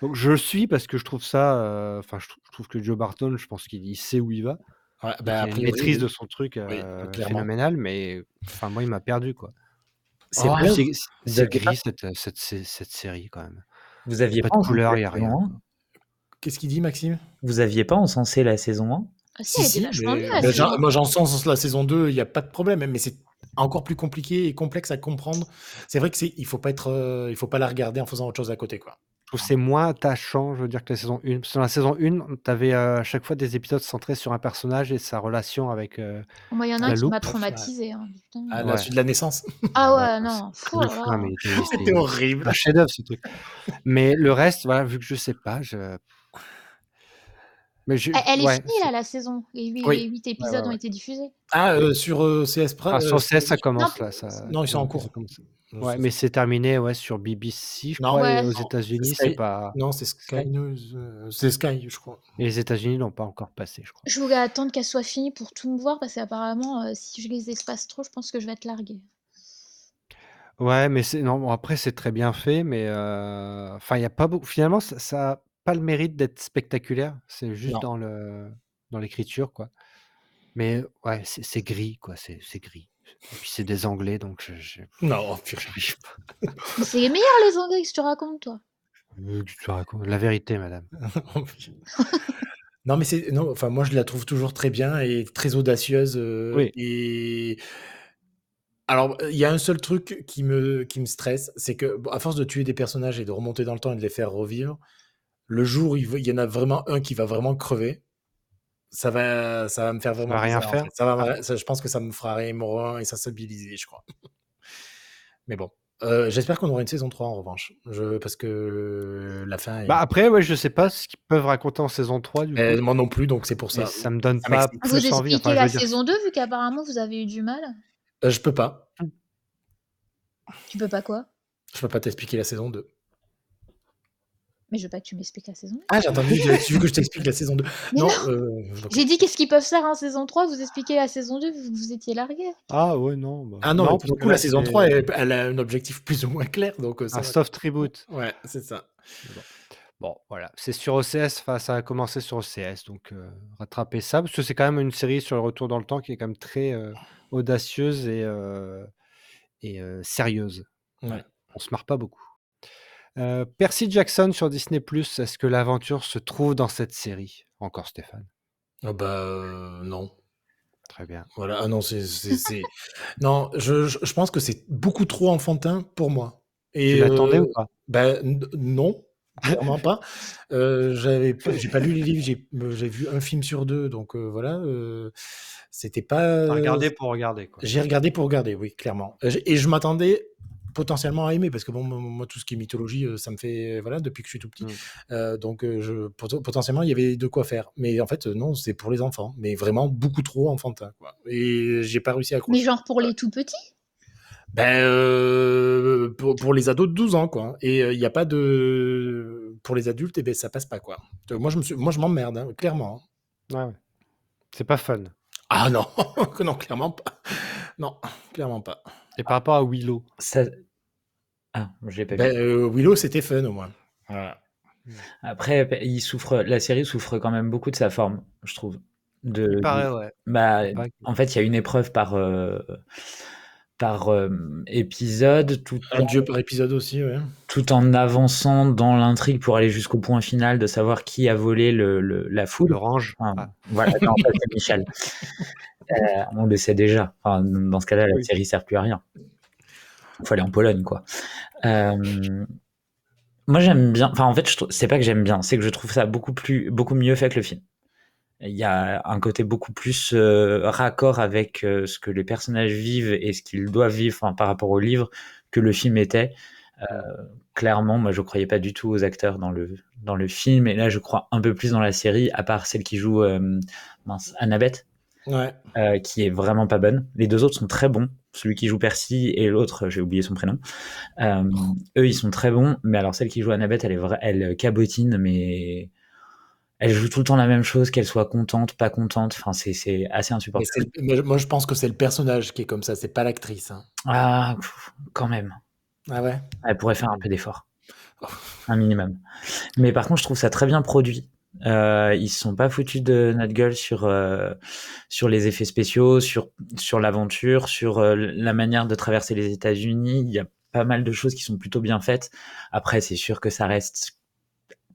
Donc je le suis parce que je trouve ça. euh, Enfin, je, trou- je trouve que Joe Barton, je pense qu'il il sait où il va. Ouais, bah, il a une priori, maîtrise oui. de son truc Oui, euh, phénoménale, mais enfin moi, il m'a perdu quoi. C'est pas, gris cette, cette, cette, cette série quand même. Vous aviez Pas pas de couleur, la il y a saison rien. 1 Qu'est-ce qu'il dit Maxime? Vous aviez pas encensé la saison 1 Ah si, Si si. vachement Mais, bien, la bah, saison j'en- 1. moi j'en sens la saison 2. Il y a pas de problème. Mais c'est encore plus compliqué et complexe à comprendre. C'est vrai que c'est. Il faut pas être. euh, il faut pas la regarder en faisant autre chose à côté quoi. Trouve que c'est moins attachant, je veux dire, que la saison 1. Parce que dans la saison 1, tu avais à chaque fois des épisodes centrés sur un personnage et sa relation avec euh, Moi, il y en a la un qui loupe. m'a traumatisé. Hein, putain. À la Ouais. suite de la naissance. Ah Ouais, non. Oh là mais c'était C'était *laughs* c'était horrible. un chef-d'œuvre ce truc. Mais le reste, voilà, vu que je sais pas, je. Mais je, Elle, est ouais, finie là, la saison. Les huit, Oui. les huit ouais, épisodes ouais, ont été diffusés. Ah, euh, sur euh, CS Ah, sur euh, CS, ça Non, commence là, ça. Non, ils sont en cours. ça commence. Je Ouais, sais- mais c'est terminé, ouais, sur BBC, je Non, crois, Ouais. aux non, c'est États-Unis, c'est Sky. pas. Non, c'est Sky. News. euh, C'est Sky, je crois. Et les États-Unis l'ont pas encore passé, je crois. Je voulais attendre qu'elle soit finie pour tout me voir parce qu'apparemment, euh, si je les espace trop, je pense que je vais être larguée. Ouais, mais c'est non, bon, après c'est très bien fait, mais euh, enfin il y a pas beaucoup. Finalement, ça, pas le mérite d'être spectaculaire. C'est juste Non. dans le dans l'écriture, quoi. Mais ouais, c'est c'est gris, quoi. C'est c'est gris. Et puis c'est des Anglais, donc je je- Non, purée. j'arrive pas. *laughs* Mais c'est les meilleurs les Anglais que tu racontes, toi? Euh, tu te racontes? La vérité, madame. *laughs* Non, mais c'est non. Enfin, moi, je la trouve toujours très bien et très audacieuse. euh, Oui. et Alors, il y a un seul truc qui me, qui me stresse, c'est que à force de tuer des personnages et de remonter dans le temps et de les faire revivre, le jour où il, y en a vraiment un qui va vraiment crever, ça va, ça va me faire vraiment. rien faire? Ça va, je pense que ça me fera émouvoir et sensibiliser, je crois. *laughs* Mais bon. Euh, j'espère qu'on aura une saison 3 en revanche. Je, parce que la fin. Est... Bah après, ouais, je sais pas ce qu'ils peuvent raconter en saison 3. Du coup. moi non plus, donc c'est pour ça. ça me donne pas plus vous envie. Vous la saison 2 vu qu'apparemment vous avez eu du mal? Euh, Je peux pas. Tu peux pas quoi? Je peux pas t'expliquer la saison 2. Mais je veux pas que tu m'expliques la saison 2. Ah, j'ai entendu, tu veux que je t'explique la saison 2. Non, euh, j'ai dit qu'est-ce qu'ils peuvent faire en saison 3, vous expliquez la saison 2, vous, vous étiez largué. Ah ouais, non. Bah... Ah non, non pour coup, la saison 3, elle, a un objectif plus ou moins clair. Donc, euh, un soft reboot. Ouais, c'est ça. Bon. voilà, c'est sur OCS, enfin, ça a commencé sur OCS, donc euh, rattraper ça, parce que c'est quand même une série sur le retour dans le temps qui est quand même très audacieuse et, et sérieuse. Ouais. On se marre pas beaucoup. Euh, Percy Jackson sur Disney+, est-ce que l'aventure se trouve dans cette série Encore Stéphane? Oh bah euh, non. Très bien. Voilà, ah non, c'est, *laughs* non, je, je, pense que c'est beaucoup trop enfantin pour moi. Et, tu l'attendais ou pas? Ben non, clairement pas. *laughs* Euh, j'avais, j'ai pas lu les livres, j'ai, j'ai vu un film sur deux, donc voilà. c'était pas. regardé pour regarder. Quoi. J'ai regardé pour regarder, oui, clairement. Et je m'attendais potentiellement à aimer parce que bon moi tout ce qui est mythologie euh, ça me fait voilà depuis que je suis tout petit. Mmh. euh, donc euh, je potentiellement il y avait de quoi faire. Mais en fait non c'est pour les enfants mais vraiment beaucoup trop enfantin quoi. Et j'ai pas réussi à mais genre pour les tout petits? Ben pour, les ados de 12 ans quoi. Et il n'y a pas de pour les adultes et eh ben ça passe pas quoi. Moi je me suis... moi je m'emmerde hein, clairement hein. ouais. c'est pas fun. Ah non *laughs* non clairement pas non clairement pas et par rapport à Willow? Ça... Ah, j'ai pas ben, euh, Willow, c'était fun au moins. Après, il souffre, la série souffre quand même beaucoup de sa forme, je trouve. De, ouais. bah, en fait, il y a une épreuve par, euh, par euh, épisode. Tout Un dieu par épisode aussi, ouais. Tout en avançant dans l'intrigue pour aller jusqu'au point final de savoir qui a volé le, la foule. L'orange. Voilà, c'est Michel. *laughs* on le sait déjà. Enfin, dans ce cas-là, la série sert plus à rien. Il faut aller en Pologne, quoi. Euh, moi, j'aime bien. Enfin, en fait, c'est pas que j'aime bien, c'est que je trouve ça beaucoup plus, beaucoup mieux fait que le film. Il y a un côté beaucoup plus euh, raccord avec euh, ce que les personnages vivent et ce qu'ils doivent vivre par rapport au livre que le film était. clairement, moi, je croyais pas du tout aux acteurs dans le dans le film, et là, je crois un peu plus dans la série, à part celle qui joue mince, Annabeth, ouais. qui est vraiment pas bonne. Les deux autres sont très bons celui qui joue Percy et l'autre, j'ai oublié son prénom. Euh, eux, ils sont très bons, mais alors celle qui joue Annabeth, elle est vraie, elle cabotine, mais elle joue tout le temps la même chose, qu'elle soit contente, pas contente. Enfin, c'est assez insupportable. moi, je pense que c'est le personnage qui est comme ça, c'est pas l'actrice. Hein. Ah, quand même. Ah ouais? Elle pourrait faire un peu d'effort, un minimum. Mais par contre, je trouve ça très bien produit. Euh, ils sont pas foutus de notre gueule sur euh, sur les effets spéciaux, sur sur l'aventure, sur euh, la manière de traverser les États-Unis. Il y a pas mal de choses qui sont plutôt bien faites. Après, c'est sûr que ça reste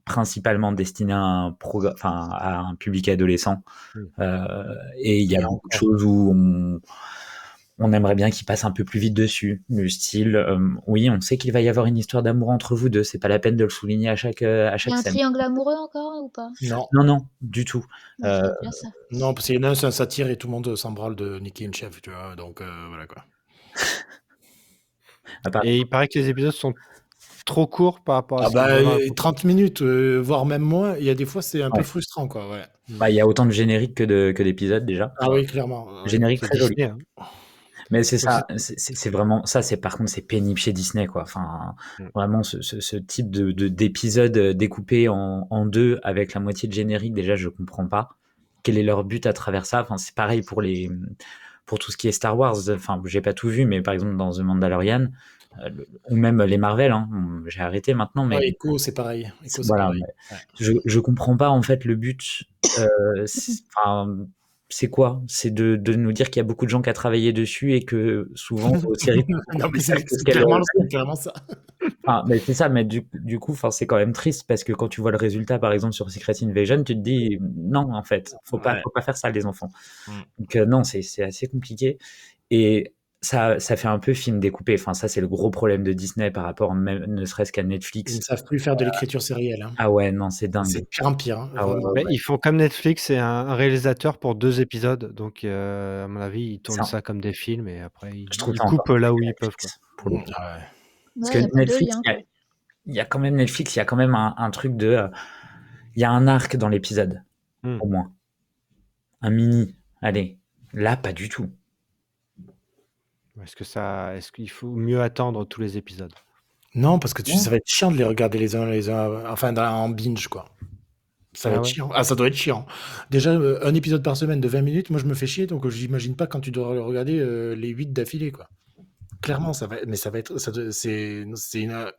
principalement destiné à un, enfin, à un public adolescent. Euh, et il y a beaucoup de choses où on, on aimerait bien qu'il passe un peu plus vite dessus. Le style, euh, oui, on sait qu'il va y avoir une histoire d'amour entre vous deux. C'est pas la peine de le souligner à chaque euh, à chaque Il y a un triangle amoureux encore ou pas? Non. Non, non, du tout. Euh, non, parce qu'il y en a un, c'est un satire et tout le monde s'en branle de Nicky and Chef, tu vois. Donc voilà quoi. *laughs* et il paraît que les épisodes sont trop courts par rapport à ah bah, 30 minutes, voire même moins. Il y a des fois, c'est un peu frustrant, quoi. Ouais. Bah, il y a autant de génériques que de que d'épisodes déjà. Ah oui, clairement. Générique très joli. Hein. Mais c'est ça, c'est vraiment ça. C'est par contre c'est pénible chez Disney quoi. Enfin mm. vraiment ce, ce, ce, type de d'épisode découpé en, en, deux avec la moitié de générique déjà je comprends pas quel est leur but à travers ça. Enfin c'est pareil pour les pour tout ce qui est Star Wars. Enfin j'ai pas tout vu mais par exemple dans The Mandalorian euh, ou même les Marvel. Hein, j'ai arrêté maintenant mais ouais, Echo c'est pareil. voilà. Pareil. Je je comprends pas en fait le but. Euh, c'est quoi? C'est de, de, nous dire qu'il y a beaucoup de gens qui ont travaillé dessus et que souvent aux séries. *laughs* non, mais c'est clairement, clairement, ça. Ah, mais c'est ça, mais du, du coup, c'est quand même triste parce que quand tu vois le résultat, par exemple, sur Secret Invasion, tu te dis non, en fait, faut pas, faut pas faire ça, les enfants. Mm. Donc, euh, non, c'est assez compliqué. Et ça, ça fait un peu film découpé. Enfin, ça, c'est le gros problème de Disney par rapport même, ne serait-ce qu'à Netflix. Ils ne savent plus faire de l'écriture sérielle. Hein. Ah ouais, non, c'est dingue. C'est pire en pire. Hein. Ah ils font comme Netflix, c'est un, réalisateur pour deux épisodes. Donc, euh, à mon avis, ils tournent ça. comme des films et après, ils, Je coupent là où ils peuvent. Quoi. Ah Parce que Netflix, il y, a quand même Netflix, il y a quand même un, truc de. Euh, il y a un arc dans l'épisode, hmm. au moins. Un mini. Allez, là, pas du tout. Est-ce que ça, est-ce qu'il faut mieux attendre tous les épisodes? Non, parce que tu, ça va être chiant de les regarder les uns les uns, enfin en binge quoi. Ça va ah être chiant. Ah, ça doit être chiant. Déjà, euh, un épisode par semaine de 20 minutes, moi je me fais chier, donc j'imagine pas quand tu dois regarder euh, les 8 d'affilée, quoi. Clairement, ça va, mais ça va être, c'est, c'est une,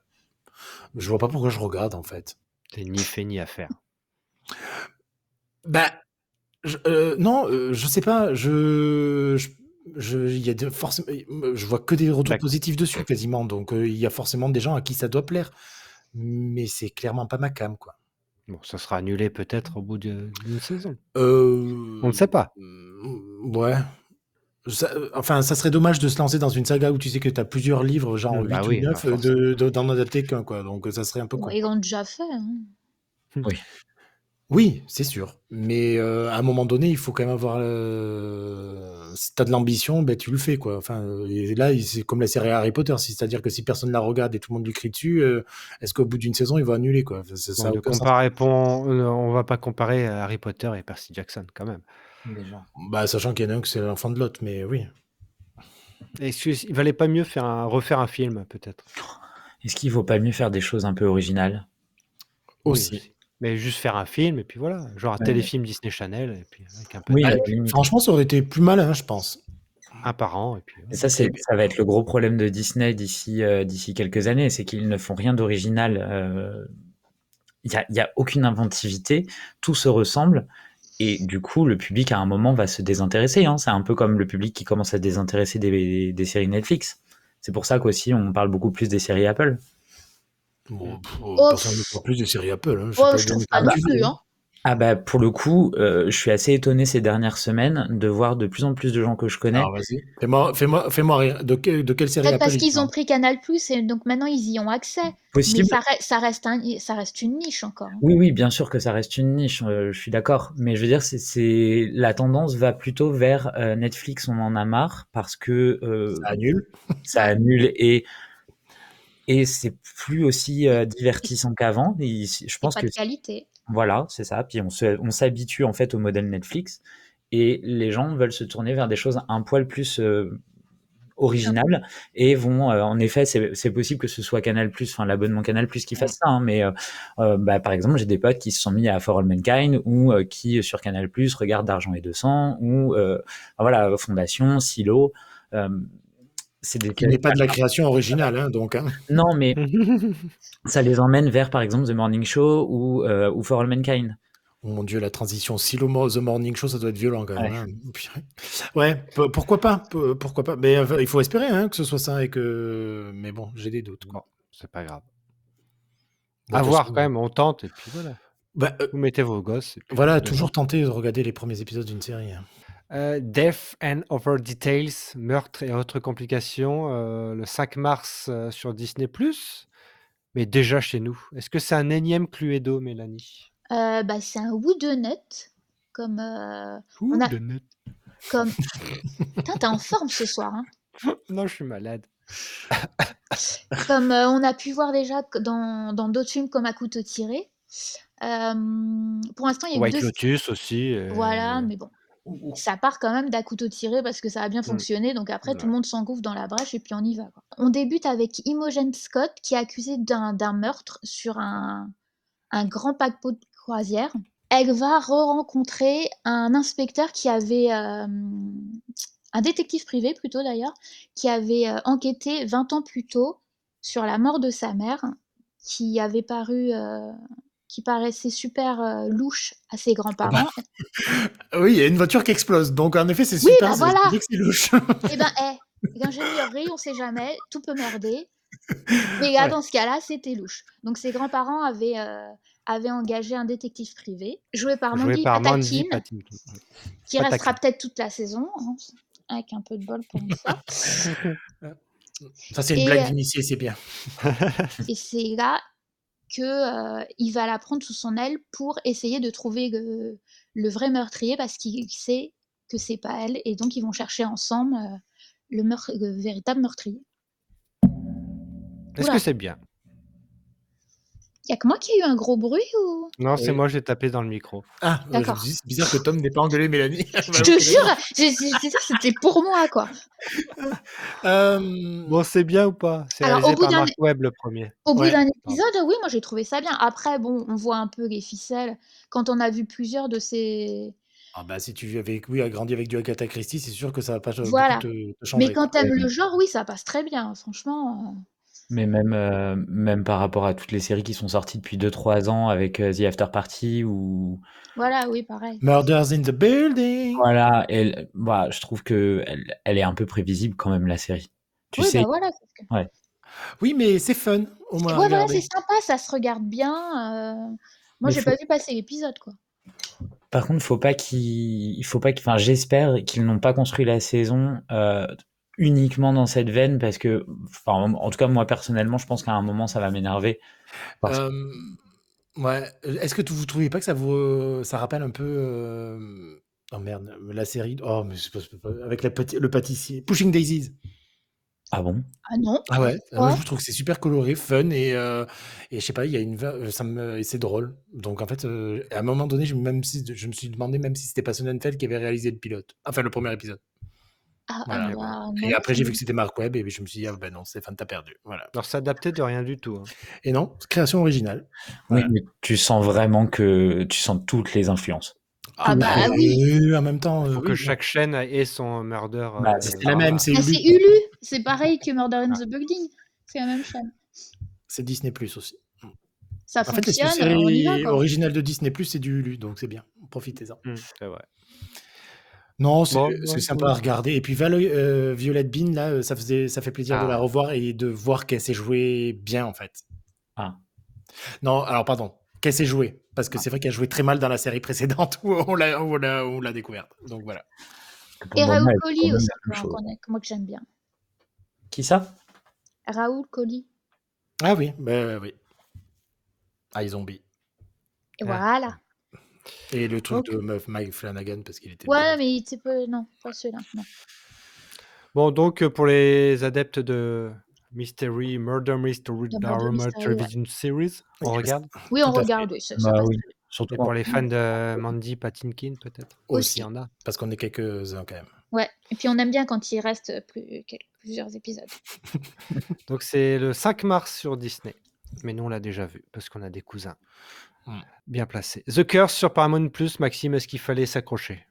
je vois pas pourquoi je regarde en fait. C'est ni fait ni à faire. Bah, euh, non, je sais pas, je je, y a forcément, je vois que des retours positifs dessus quasiment, donc il y a forcément des gens à qui ça doit plaire. Mais c'est clairement pas ma cam, quoi. Bon, ça sera annulé peut-être au bout d'une saison. On ne sait pas. Mmh, ouais. enfin, ça serait dommage de se lancer dans une saga où tu sais que tu as plusieurs livres, genre 8 bah ou 9, bah d'en adapter qu'un, quoi. Donc ça serait un peu Ils l'ont déjà fait. Hein. Oui. Oui, c'est sûr. Mais à un moment donné, il faut quand même avoir. Si tu as de l'ambition, ben, tu le fais. Quoi. Enfin, et là, c'est comme la série Harry Potter. C'est-à-dire que si personne la regarde et tout le monde lui crie dessus, est-ce qu'au bout d'une saison, il va annuler quoi? Ça, on, va pas comparer Harry Potter et Percy Jackson quand même. Bah, sachant qu'il y en a un que c'est l'enfant de l'autre, mais oui. Est-ce qu'il valait pas mieux faire un, refaire un film, peut-être Est-ce qu'il vaut pas mieux faire des choses un peu originales? Aussi. Mais juste faire un film et puis voilà, genre un téléfilm Disney Channel et puis avec un peu Oui, franchement, ça aurait été plus malin, je pense. un par an et puis ça, c'est, ça va être le gros problème de Disney d'ici, euh, d'ici quelques années, c'est qu'ils ne font rien d'original. Euh, il n'y a, a aucune inventivité, tout se ressemble. Et du coup, le public, à un moment, va se désintéresser. Hein. C'est un peu comme le public qui commence à se désintéresser des, des séries Netflix. C'est pour ça qu'aussi, on parle beaucoup plus des séries Apple. Bon, oh, personne ne plus des séries Apple. Hein. Je, oh, je trouve pas non plus. Hein. Ah bah pour le coup, euh, je suis assez étonné ces dernières semaines de voir de plus en plus de gens que je connais. Vas-y, fais-moi, fais-moi, fais-moi rire. De, de quelle série Parce qu'ils ont pris Canal Plus et donc maintenant ils y ont accès. Possible. Mais ça, reste un, ça reste une niche encore. Oui, oui, bien sûr que ça reste une niche. Euh, je suis d'accord, mais je veux dire, c'est, la tendance va plutôt vers euh, Netflix. On en a marre parce que ça annule. ça annule et et c'est plus aussi divertissant qu'avant. Je pense pas que de qualité. Voilà, c'est ça. Puis on s'habitue en fait au modèle Netflix et les gens veulent se tourner vers des choses un poil plus originales et vont en effet c'est possible que ce soit Canal Plus enfin l'abonnement Canal Plus qui fasse ça hein, mais bah, par exemple j'ai des potes qui se sont mis à For All Mankind ou qui sur Canal Plus regardent d'argent et de sang ou voilà Fondation Silo des... Qui n'est pas de la création originale, hein, donc. Hein. Non, mais *laughs* ça les emmène vers, par exemple, The Morning Show ou, euh, ou For All Mankind. Oh mon dieu, la transition Silo The Morning Show, ça doit être violent quand même. Ouais, hein. pourquoi pas, pourquoi pas. Mais il faut espérer hein, que ce soit ça et que. Mais bon, j'ai des doutes. Quoi. c'est pas grave. à voir quand même, on tente et puis voilà. Bah, euh, Vous mettez vos gosses. voilà, toujours tenter de regarder les premiers épisodes d'une série. Euh, Death and Other Details, meurtre et autres complications, euh, le 5 mars euh, sur Disney+, mais déjà chez nous. Est-ce que c'est un énième Cluedo, Mélanie? Bah, c'est un Woodenet, comme on a comme *laughs* Putain, t'es en forme ce soir, hein. Non, je suis malade. *laughs* Comme, on a pu voir déjà dans dans d'autres films comme À couteau tiré. pour l'instant, il y a White Lotus aussi, Voilà, mais bon. Ça part quand même d'un couteau tiré parce que ça a bien mmh. fonctionné, donc après tout le monde s'engouffre dans la brèche et puis on y va, On débute avec Imogen Scott qui est accusée d'un meurtre sur un un grand paquebot de croisière. Elle va re-rencontrer un inspecteur qui avait, un détective privé plutôt d'ailleurs, qui avait, euh, enquêté 20 ans plus tôt sur la mort de sa mère, qui avait paru, euh, qui paraissait super euh, louche à ses grands-parents. Bah, *laughs* oui, il y a une voiture qui explose, donc en effet, c'est super. Oui, bah voilà. c'est louche. Eh ben, eh, l'ingénierie, on sait jamais, tout peut merder. Mais là, dans ce cas-là, c'était louche. Donc ses grands-parents avaient, euh, avaient engagé un détective privé, joué par Mandy Patinkin, qui restera peut-être toute la saison. Hein. avec un peu de bol pour une fois. Ça, c'est une Et, blague euh, d'initié, c'est bien. Et c'est là que euh, il va la prendre sous son aile pour essayer de trouver le, le vrai meurtrier parce qu'il sait que c'est pas elle et donc ils vont chercher ensemble euh, le, véritable meurtrier. Est-ce que c'est bien? Y a que moi qui ai eu un gros bruit ou? Non, c'est Oui. moi, j'ai tapé dans le micro. Ah, euh, je D'accord. dis, c'est bizarre que Tom n'ait pas engueulé Mélanie. *laughs* Je te jure, j'ai- j'ai- j'ai dit que c'était pour moi quoi. Euh, Bon, c'est bien ou pas? C'est Alors, réalisé au bout par d'un- Webb, le premier. Au bout Ouais. d'un épisode, oui, moi j'ai trouvé ça bien. Après, bon, on voit un peu les ficelles quand on a vu plusieurs de ces. Ah bah si tu avais oui, a grandi avec du Agatha Christie, c'est sûr que ça va pas euh, Voilà. beaucoup te, te changer. Mais quand quoi. t'aimes le genre, oui, ça passe très bien, franchement. euh. Mais même, euh, même par rapport à toutes les séries qui sont sorties depuis 2-3 ans avec euh, The After Party ou Voilà, oui, pareil. Murders in the building. voilà, elle, bah, je trouve que elle, est un peu prévisible quand même la série. Tu oui, sais, bah voilà. c'est ce que- Oui, mais c'est fun au moins. à Ouais, voilà, regarder. c'est sympa, ça se regarde bien. euh. Moi, Mais j'ai faut- pas vu passer l'épisode, quoi. Par contre, faut pas qu'ils, il faut pas qu'ils, enfin, j'espère qu'ils n'ont pas construit la saison euh, uniquement dans cette veine parce que, enfin, en tout cas, moi personnellement, je pense qu'à un moment, ça va m'énerver. Parce- Euh, ouais. Est-ce que vous trouvez pas que ça vous ça rappelle un peu euh, oh merde la série oh mais c'est pas, c'est pas- avec la pâti- le pâtissier Pushing Daisies. Ah bon? Ah non Ah ouais. Moi, je trouve que c'est super coloré, fun et euh, et je sais pas il y a une euh, ça me et c'est drôle. Donc en fait euh, à un moment donné je, même si je me suis demandé même si c'était pas Sonnenfeld qui avait réalisé le pilote. Enfin le premier épisode. Ah, Voilà. ah, bah, Et non, après j'ai vu que c'était Mark Webb et je me suis dit ah ben non Stéphane t'as perdu. Voilà. Alors, c'est adapté de rien du tout. hein. Et non création originale. Oui, Voilà. mais tu sens vraiment que tu sens toutes les influences. Ah bah oui. En même temps. euh, Faut oui, que me chaîne ait son murder. Bah, euh, c'est C'est la même, c'est Ah, Hulu. c'est Hulu, c'est pareil que Murder in the Building, c'est la même chaîne. C'est Disney Plus aussi. Ça En fait, les fonctionne, on y va, séries quoi. originales de Disney Plus, c'est du Hulu, donc c'est bien. Profitez-en. Hum, c'est vrai. Non, c'est Bon, c'est bon, sympa bon. à regarder. Et puis Val- euh, Violette Bean, là, euh, ça, faisait, ça fait plaisir de Ah. la revoir et de voir qu'elle s'est jouée bien, en fait. Ah. Non, alors pardon, qu'elle s'est jouée. Parce que Ah. c'est vrai qu'elle jouait très mal dans la série précédente où on l'a où on l'a- où on l'a découverte. Donc voilà. Et Raoul quand Colli même aussi, la même que- chose. qu'on a- que moi que j'aime bien. Qui ça? Raoul Colli. Ah oui, bah oui. Ah, zombie. Et Ah. voilà. Et le truc de meuf Mike Flanagan, parce qu'il était. Ouais, mais c'est pas. Non, pas celui-là. Non. Bon, donc, euh, pour les adeptes de Mystery, Murder Mystery, Drama ouais. Television Series, on Oui, regarde. Oui, on regarde, oui, ça, Bah oui. bien. Surtout pour les fans de *laughs* Mandy Patinkin, peut-être? Aussi. S'il y en a. Parce qu'on est quelques-uns quand même. Ouais, et puis on aime bien quand il reste plus, plusieurs épisodes. *laughs* Donc, c'est le 5 mars sur Disney. Mais nous, on l'a déjà vu, parce qu'on a des cousins. Bien placés. The Curse sur Paramount Plus, Maxime, est-ce qu'il fallait s'accrocher?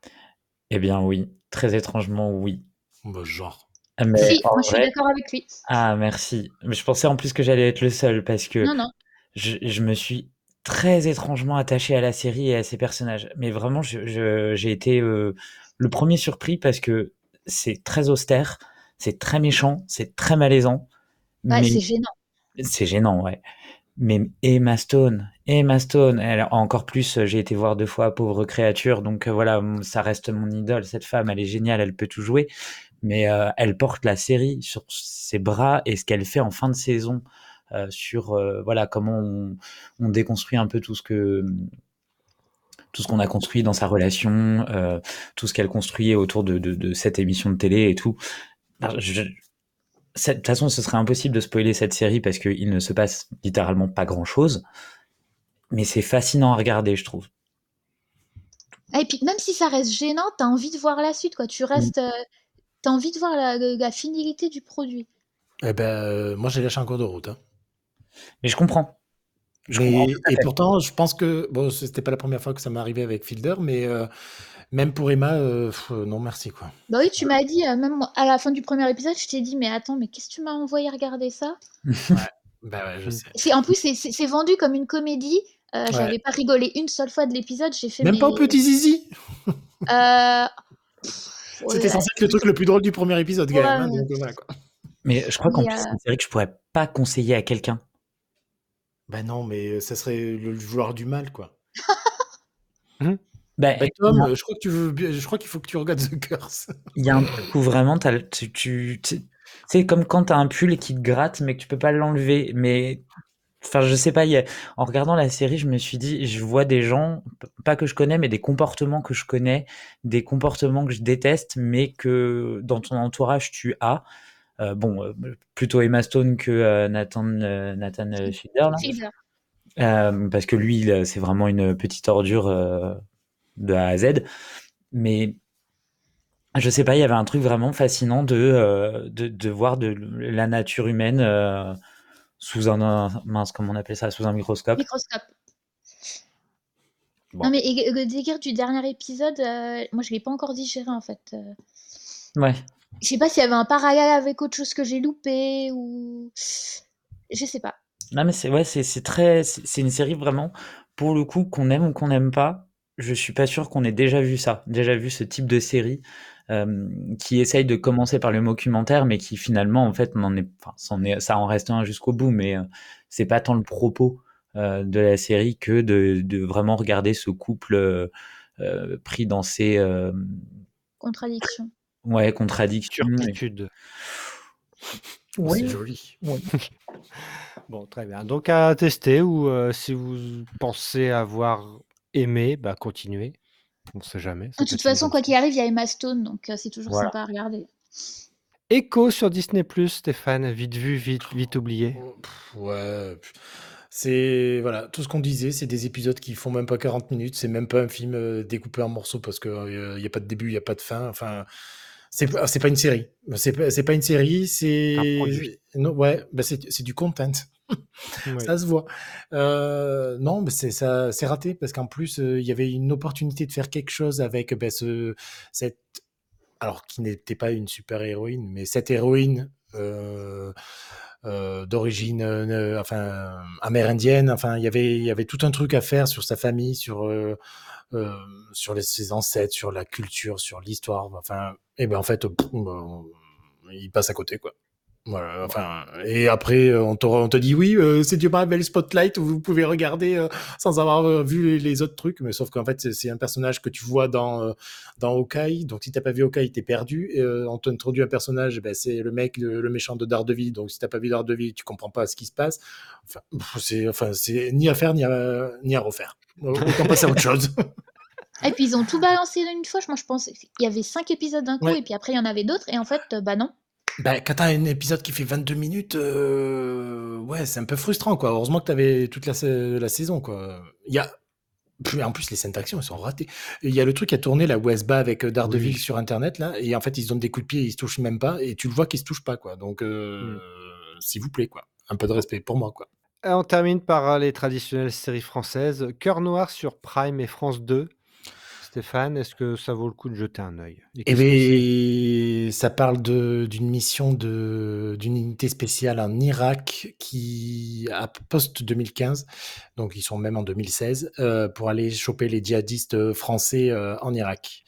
Eh bien oui, très étrangement oui. Bah, genre. Mais si, moi je suis d'accord avec lui. Ah merci. Mais je pensais en plus que j'allais être le seul parce que Non, non. je, je me suis très étrangement attaché à la série et à ses personnages. Mais vraiment, j'ai été euh, le premier surpris parce que c'est très austère, c'est très méchant, c'est très malaisant. Ouais, mais c'est gênant. c'est gênant, ouais. Mais Emma Stone, Emma Stone, elle, encore plus, euh, j'ai été voir deux fois Pauvre créature, donc euh, voilà, ça reste mon idole. Cette femme, elle est géniale, elle peut tout jouer, mais euh, elle porte la série sur ses bras et ce qu'elle fait en fin de saison euh, sur euh, voilà comment on, on déconstruit un peu tout ce que tout ce qu'on a construit dans sa relation, tout ce qu'elle construit autour de, de, de cette émission de télé et tout. De toute façon, ce serait impossible de spoiler cette série parce qu'il ne se passe littéralement pas grand chose. Mais c'est fascinant à regarder, je trouve. Et puis même si ça reste gênant, t'as envie de voir la suite, quoi. Tu restes. euh, T'as envie de voir la, la finalité du produit. Eh ben, euh, moi, j'ai lâché en cours de route. hein. Mais je comprends. Je Mais- comprends tout à et pourtant, je pense que bon, c'était pas la première fois que ça m'est arrivé avec Fielder, mais euh, même pour Emma, euh, pff, euh, non merci quoi. Bah oui, tu m'as dit, euh, même à la fin du premier épisode, je t'ai dit, mais attends, mais qu'est-ce que tu m'as envoyé regarder ça? Bah ouais, je sais. C'est En plus, c'est- c'est c'est vendu comme une comédie. Euh, Ouais. J'avais pas rigolé une seule fois de l'épisode. J'ai fait. Même mais- pas au petit zizi. Euh, *laughs* pff, C'était ouais. censé être le truc le plus drôle du premier épisode, quand même. hein, Ouais. donc, voilà, quoi. Mais je crois qu'en Mais, plus, euh, c'est une série que je pourrais pas conseiller à quelqu'un. Bah non, mais ça serait le vouloir du mal, quoi. Bah, *laughs* Y Tom, a euh, je crois que tu veux, je crois qu'il faut que tu regardes The Curse. *laughs* il y a un truc où vraiment t'as tu tu tu c'est comme quand tu as un pull qui te gratte, mais que tu peux pas l'enlever. Mais enfin, je sais pas, il y a en regardant la série, je me suis dit: «Je vois des gens, pas que je connais, mais des comportements que je connais, des comportements que je déteste, mais que dans ton entourage tu as». Heu, bon, heu, plutôt Emma Stone que, Nathan, Nathan, Fielder là. Fielder. Parce que lui, c'est vraiment une petite ordure, de A à Z. Mais je sais pas, il y avait un truc vraiment fascinant de, heu, de de voir de la nature humaine, heu, sous un un mince, comment on appelle ça? Sous un microscope. Microscope. Bon. Non mais le délire du dernier épisode, heu, moi je l'ai pas encore digéré en fait. Ouais. Je sais pas s'il y avait un parallèle avec autre chose que j'ai loupé ou je sais pas. Non, mais c'est ouais, c'est très c'est une série vraiment, pour le coup, qu'on aime ou qu'on n'aime pas, je suis pas sûr qu'on ait déjà vu ça, déjà vu ce type de série, hem, qui essaye de commencer par le documentaire, mais qui finalement, en fait, n'en est enfin, c'en est ça en reste un jusqu'au bout, mais, heu, c'est pas tant le propos, heu, de la série que de de vraiment regarder ce couple, heu, pris dans ses, hem Contradiction. ouais, contradictions Turpitude. Oh, c'est joli. Oui. *laughs* Bon, très bien. Donc à tester ou si vous pensez avoir aimé, bah, continuez. On sait jamais, ça De peut toute être une façon, bonne quoi qu'il arrive, il y a Emma Stone, donc heu, c'est toujours Voilà. sympa à regarder. Echo sur Disney+, Stéphane, vite vu, vite vite oublié. Oh, pff, ouais, pff, c'est voilà, tout ce qu'on disait, c'est des épisodes qui font même pas 40 minutes, c'est même pas un film euh, découpé en morceaux parce que euh, il y a pas de début, il y a pas de fin. Enfin, c'est pas c'est pas une série. C'est pas c'est pas une série, Un produit. c'est non ouais, bah c'est c'est du content. Ça se voit. Euh, non, mais c'est raté parce qu'en plus euh, il y avait une opportunité de faire quelque chose avec ben, ce cette alors qui n'était pas une super héroïne, mais cette héroïne euh, d'origine enfin amérindienne. Enfin, il y avait tout un truc à faire sur sa famille, sur ses ancêtres, sur la culture, sur l'histoire. Enfin, et ben en fait, il passe à côté quoi. Voilà, enfin, et après, on te, on te dit oui, euh, c'est du Marvel Spotlight où vous pouvez regarder euh, sans avoir euh, vu les, autres trucs, mais sauf qu'en fait, c'est- un personnage que tu vois dans, euh, dans Hawkeye, donc si t'as pas vu Hawkeye, t'es perdu. Et, euh, on t'introduit un personnage, ben, c'est le mec, le, le méchant de Daredevil, donc si t'as pas vu Daredevil, tu comprends pas ce qui se passe. Enfin, c'est enfin, ni à faire ni à, ni à refaire. Autant passer à autre chose. *laughs* Et puis ils ont tout balancé d'une fois. Moi, je pensais il y avait 5 épisodes d'un coup Ouais. et puis après il y en avait d'autres et en fait, bah non. Ben, quand t'as un épisode qui fait 22 minutes, euh, ouais, c'est un peu frustrant, quoi. Heureusement que t'avais toute la, sa- la saison, quoi. Il y a, puis en plus, les scènes d'action, elles sont ratées. Il y a le truc qui a tourné, la Westba avec euh, Daredevil Oui. sur Internet, là, et en fait, ils se donnent des coups de pied, ils se touchent même pas, et tu le vois qu'ils se touchent pas, quoi. Donc, euh, Mm. s'il vous plaît, quoi. Un peu de respect pour moi, quoi. Et on termine par euh, les traditionnelles séries françaises. Cœur noir sur Prime et France 2. Stéphane, est-ce que ça vaut le coup de jeter un œil? Eh bien, ça parle d'une mission d'une unité spéciale en Irak qui, à post-2015, donc ils sont même en 2016, euh, pour aller choper les djihadistes français euh, en Irak.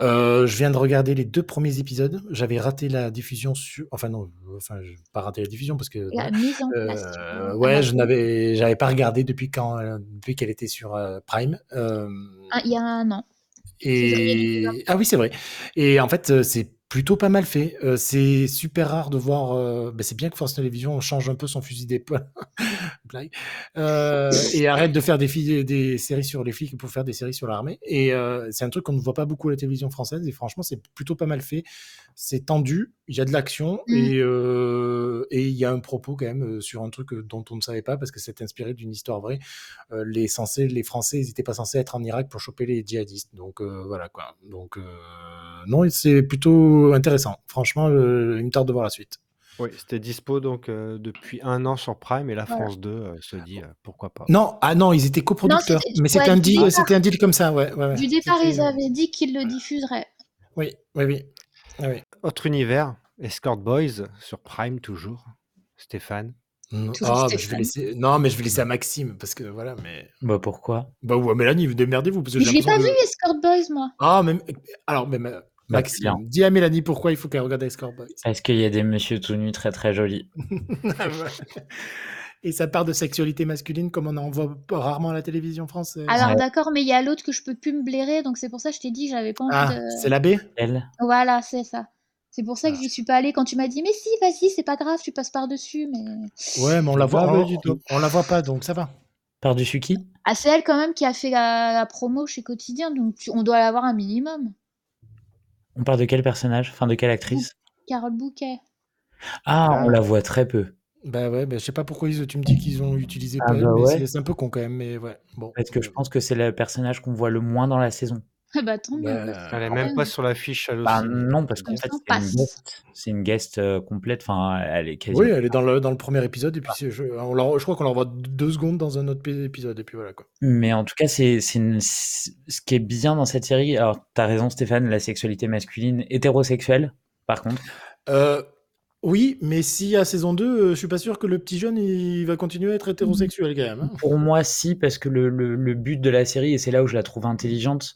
Euh, je viens de regarder les deux premiers épisodes. J'avais raté la diffusion sur. Enfin, non, enfin, je pas raté la diffusion parce que. La mise en place. Euh, ouais, je Amazon. n'avais, j'avais pas regardé depuis quand, euh, depuis qu'elle était sur Prime. Euh, Ah, il y a un an. Et ah oui, c'est vrai. Et en fait, c'est plutôt pas mal fait. Euh, c'est super rare de voir. euh, ben, c'est bien que France Télévisions change un peu son fusil d'épaule. *laughs* Euh, et arrête de faire des, séries sur les flics pour faire des séries sur l'armée. Et euh, c'est un truc qu'on ne voit pas beaucoup à la télévision française. Et franchement, c'est plutôt pas mal fait. C'est tendu. Il y a de l'action Mm. et et il y a un propos quand même sur un truc dont on ne savait pas parce que c'est inspiré d'une histoire vraie. Les censés, les Français, ils n'étaient pas censés être en Irak pour choper les djihadistes. Donc voilà quoi. Donc non, c'est plutôt intéressant. Franchement, euh, il me tarde de voir la suite. Oui, c'était dispo donc euh, depuis un an sur Prime et la Voilà. France 2 euh, se dit euh, pourquoi pas. Non, ah non, ils étaient coproducteurs. Mais c'était ouais, un deal, départ. c'était un deal comme ça, ouais. ouais, ouais. Du départ, ils avaient dit qu'ils le diffuseraient. Oui, oui, oui. Ah oui. Autre univers, Escort Boys sur Prime toujours. Stéphane. Non, Toujours ah, mais je vais Stéphane. laisser... non, mais je vais laisser à Maxime parce que voilà, mais Bah, pourquoi? bah ouais, Mélanie, vous démerdez-vous parce que Mais j'ai je l'ai pas vu, Escort Boys, moi. Ah, même alors, même Bah, Maxime, bien. dis à Mélanie pourquoi il faut qu'elle regarde Escort Boys. Est-ce qu'il y a des messieurs tout nus très, très jolis? *laughs* Et ça part de sexualité masculine comme on en voit rarement à la télévision française. Alors d'accord, mais il y a l'autre que je peux plus me blairer, donc c'est pour ça que je t'ai dit que j'avais pas envie ah, de... c'est la B? Elle. Voilà, c'est ça. C'est pour ça que Ah. j'y suis pas allée quand tu m'as dit mais si, vas-y, c'est pas grave, tu passes par-dessus, mais... Ouais, mais on la voit, pas on, du tout. on la voit pas, donc ça va. Par-dessus qui? Ah, c'est elle quand même qui a fait la, la promo chez Quotidien, donc tu- on doit l'avoir un minimum. On parle de quel personnage? Enfin, de quelle actrice? Carole Bouquet. Ah, on la voit très peu. Bah ouais, bah, je sais pas pourquoi ils, tu me dis qu'ils ont utilisé Ah pas elle, bah mais ouais. c'est- c'est un peu con quand même, mais ouais. Bon. Parce que je pense que c'est le personnage qu'on voit le moins dans la saison. Ah bah tant mieux. Bah, Elle est quand même pas sur l'affiche à Bah, non, parce qu'en On fait, c'est une passe. guest, c'est une guest euh, complète. Enfin, elle est quasi. Oui, elle est dans le, dans le premier épisode, et puis c'est- je, on la- je crois qu'on la revoit deux secondes dans un autre épisode, et puis voilà quoi. Mais en tout cas, c'est ce qui est bien dans cette série. Alors, t'as raison, Stéphane, la sexualité masculine hétérosexuelle, par contre. Euh, oui, mais si à saison 2, euh, je suis pas sûr que le petit jeune il va continuer à être hétérosexuel quand même. hein. Pour moi, si, parce que le, le, le but de la série, et c'est là où je la trouve intelligente,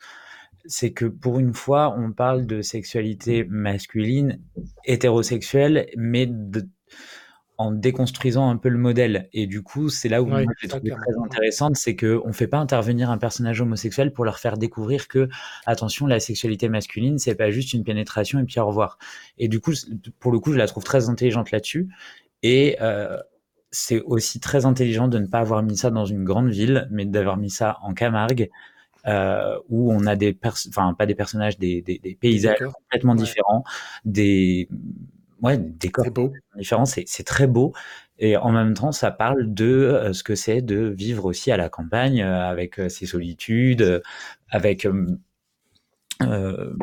c'est que pour une fois, on parle de sexualité masculine, hétérosexuelle, mais de- en déconstruisant un peu le modèle. Et du coup, c'est là où Ouais, trouvé clairement. très intéressante, c'est que on fait pas intervenir un personnage homosexuel pour leur faire découvrir que, attention, la sexualité masculine, c'est pas juste une pénétration et puis au revoir. Et du coup, pour le coup, je la trouve très intelligente là-dessus. Et euh, c'est aussi très intelligent de ne pas avoir mis ça dans une grande ville, mais d'avoir mis ça en Camargue, euh, où on a des, enfin pas des personnages, des, des, des paysages complètement Ouais. différents, des, ouais, des beau. différents. C'est, c'est très beau. Et en même temps, ça parle de euh, ce que c'est de vivre aussi à la campagne, euh, avec euh, ses solitudes, avec euh,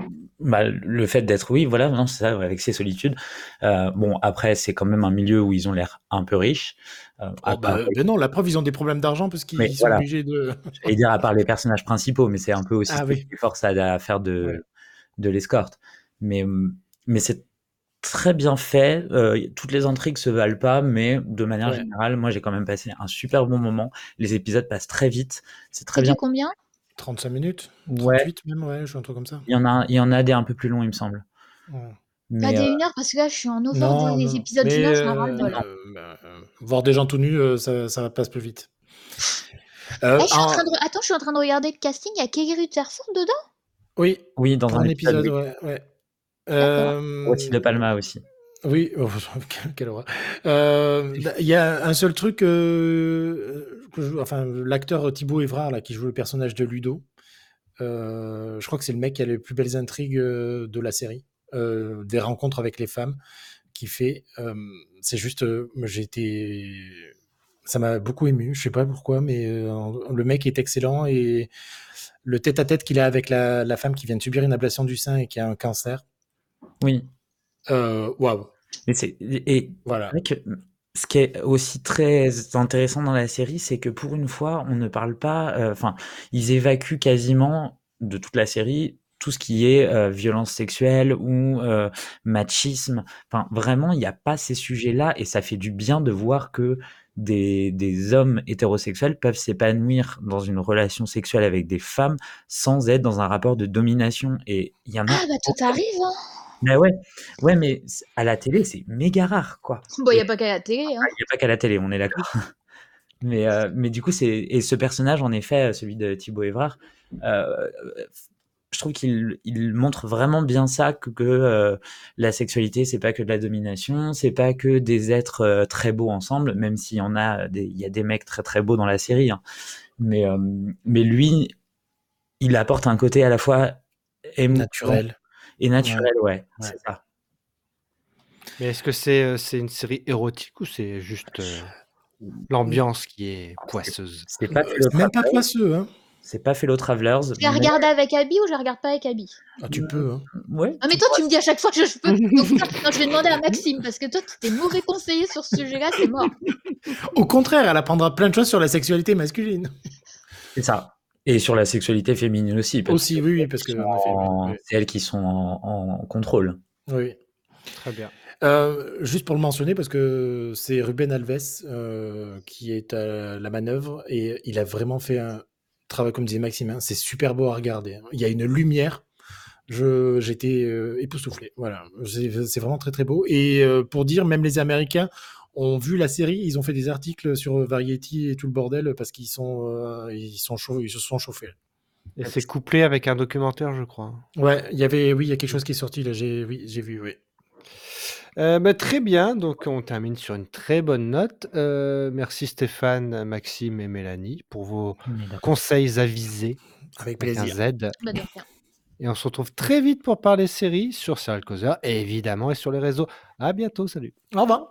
bah, le fait d'être, oui, voilà, non, c'est ça, avec ses solitudes. Euh, bon, après, c'est quand même un milieu où ils ont l'air un peu riches. Euh, Oh, part- bah, ben non, la preuve, ils ont des problèmes d'argent parce qu'ils sont voilà. obligés de. J'allais dire à part les personnages principaux, mais c'est un peu aussi Ah ce oui. qui force à, à faire de, Ouais. de l'escorte. Mais, mais c'est très bien fait. Euh, toutes les intrigues se valent pas, mais de manière Ouais. générale, moi j'ai quand même passé un super bon moment. Les épisodes passent très vite. C'est très bien. combien? 35 minutes Ouais. 38 même, ouais, je suis un truc comme ça. Il y en a, il y en a des un peu plus longs, il me semble. Ouais. Pas Mais des euh, une heure, parce que là, je suis en Non, over des non. épisodes d'une heure, je m'en euh, ras-le-bol. euh, bah, euh, voir des gens tout nus, euh, ça, ça passe plus vite. Euh, Eh, je suis en en- train de... Attends, je suis en train de regarder le casting, il y a Kelly Rutherford dedans? Oui, oui, dans un un épisode, épisode, oui. ouais. ouais. Euh, Aussi de Palma aussi. Oui, oh, *laughs* quelle- horreur. Euh, Il y a un seul truc, euh, enfin, l'acteur Thibaut Évrard, là, qui joue le personnage de Ludo, euh, je crois que c'est le mec qui a les plus belles intrigues euh, de la série, euh, des rencontres avec les femmes, qui fait. euh, c'est juste, j'ai été. Ça m'a beaucoup ému, je sais pas pourquoi, mais le mec est excellent et le tête-à-tête qu'il a avec la, la femme qui vient de subir une ablation du sein et qui a un cancer, Oui. waouh, Mais c'est, et voilà. Que ce qui est aussi très intéressant dans la série, c'est que pour une fois, on ne parle pas. euh, Enfin, ils évacuent quasiment de toute la série tout ce qui est euh, violence sexuelle ou euh, machisme. Enfin, vraiment, il n'y a pas ces sujets-là et ça fait du bien de voir que des, des hommes hétérosexuels peuvent s'épanouir dans une relation sexuelle avec des femmes sans être dans un rapport de domination. Et il y en a. Ah bah tout arrive, hein Mais ouais, ouais, mais à la télé, c'est méga rare, quoi. Bon, il n'y a pas qu'à la télé, hein. Il n'y a pas qu'à la télé, on est d'accord. *laughs* Mais, euh, mais du coup, c'est et ce personnage, en effet, euh, celui de Thibaut Évrard, euh, je trouve qu'il il montre vraiment bien ça que, que, euh, la sexualité, c'est pas que de la domination, c'est pas que des êtres euh, très beaux ensemble, même s'il y en a des, il y a des mecs très très beaux dans la série. hein. Mais, euh, mais lui, il apporte un côté à la fois émouvant Naturel. Et naturel, ouais, Ouais. c'est ça. Mais est-ce que c'est euh, c'est une série érotique ou c'est juste euh, l'ambiance qui est poisseuse? C'est pas même pas poisseux, hein. c'est pas Fellow Travelers. Je la mais- regarde avec Abby ou je la regarde pas avec Abby? Ah, tu peux, hein. Ouais. Ah mais toi tu me dis à chaque fois que je peux *laughs* Donc, non, je vais demander à Maxime parce que toi tu t'es mauvais conseiller sur ce sujet-là, c'est mort. Au contraire, elle apprendra plein de choses sur la sexualité masculine. C'est ça. Et sur la sexualité féminine aussi. parce Aussi, que oui, oui, parce que en oui, c'est elles qui sont en, en contrôle. Oui. Très bien. Euh, juste pour le mentionner, parce que c'est Ruben Alves euh, qui est à la manœuvre et il a vraiment fait un travail, comme disait Maxime, hein, c'est super beau à regarder. hein. Il y a une lumière. J'étais euh, époustouflé. Voilà, c'est, c'est vraiment très très beau. Et euh, pour dire, même les Américains ont vu la série, ils ont fait des articles sur Variety et tout le bordel parce qu'ils sont, ils sont chauds, ils se sont chauffés. Et c'est couplé avec un documentaire, je crois. Ouais, il y avait, oui, il y a quelque chose qui est sorti là. J'ai, oui, j'ai vu, oui. Euh, bah, très bien, donc on termine sur une très bonne note. Euh, merci Stéphane, Maxime et Mélanie pour vos conseils avisés avec plaisir. un Z. Bah, et on se retrouve très vite pour parler séries sur Serial Causer et évidemment et sur les réseaux. À bientôt, salut. Au revoir.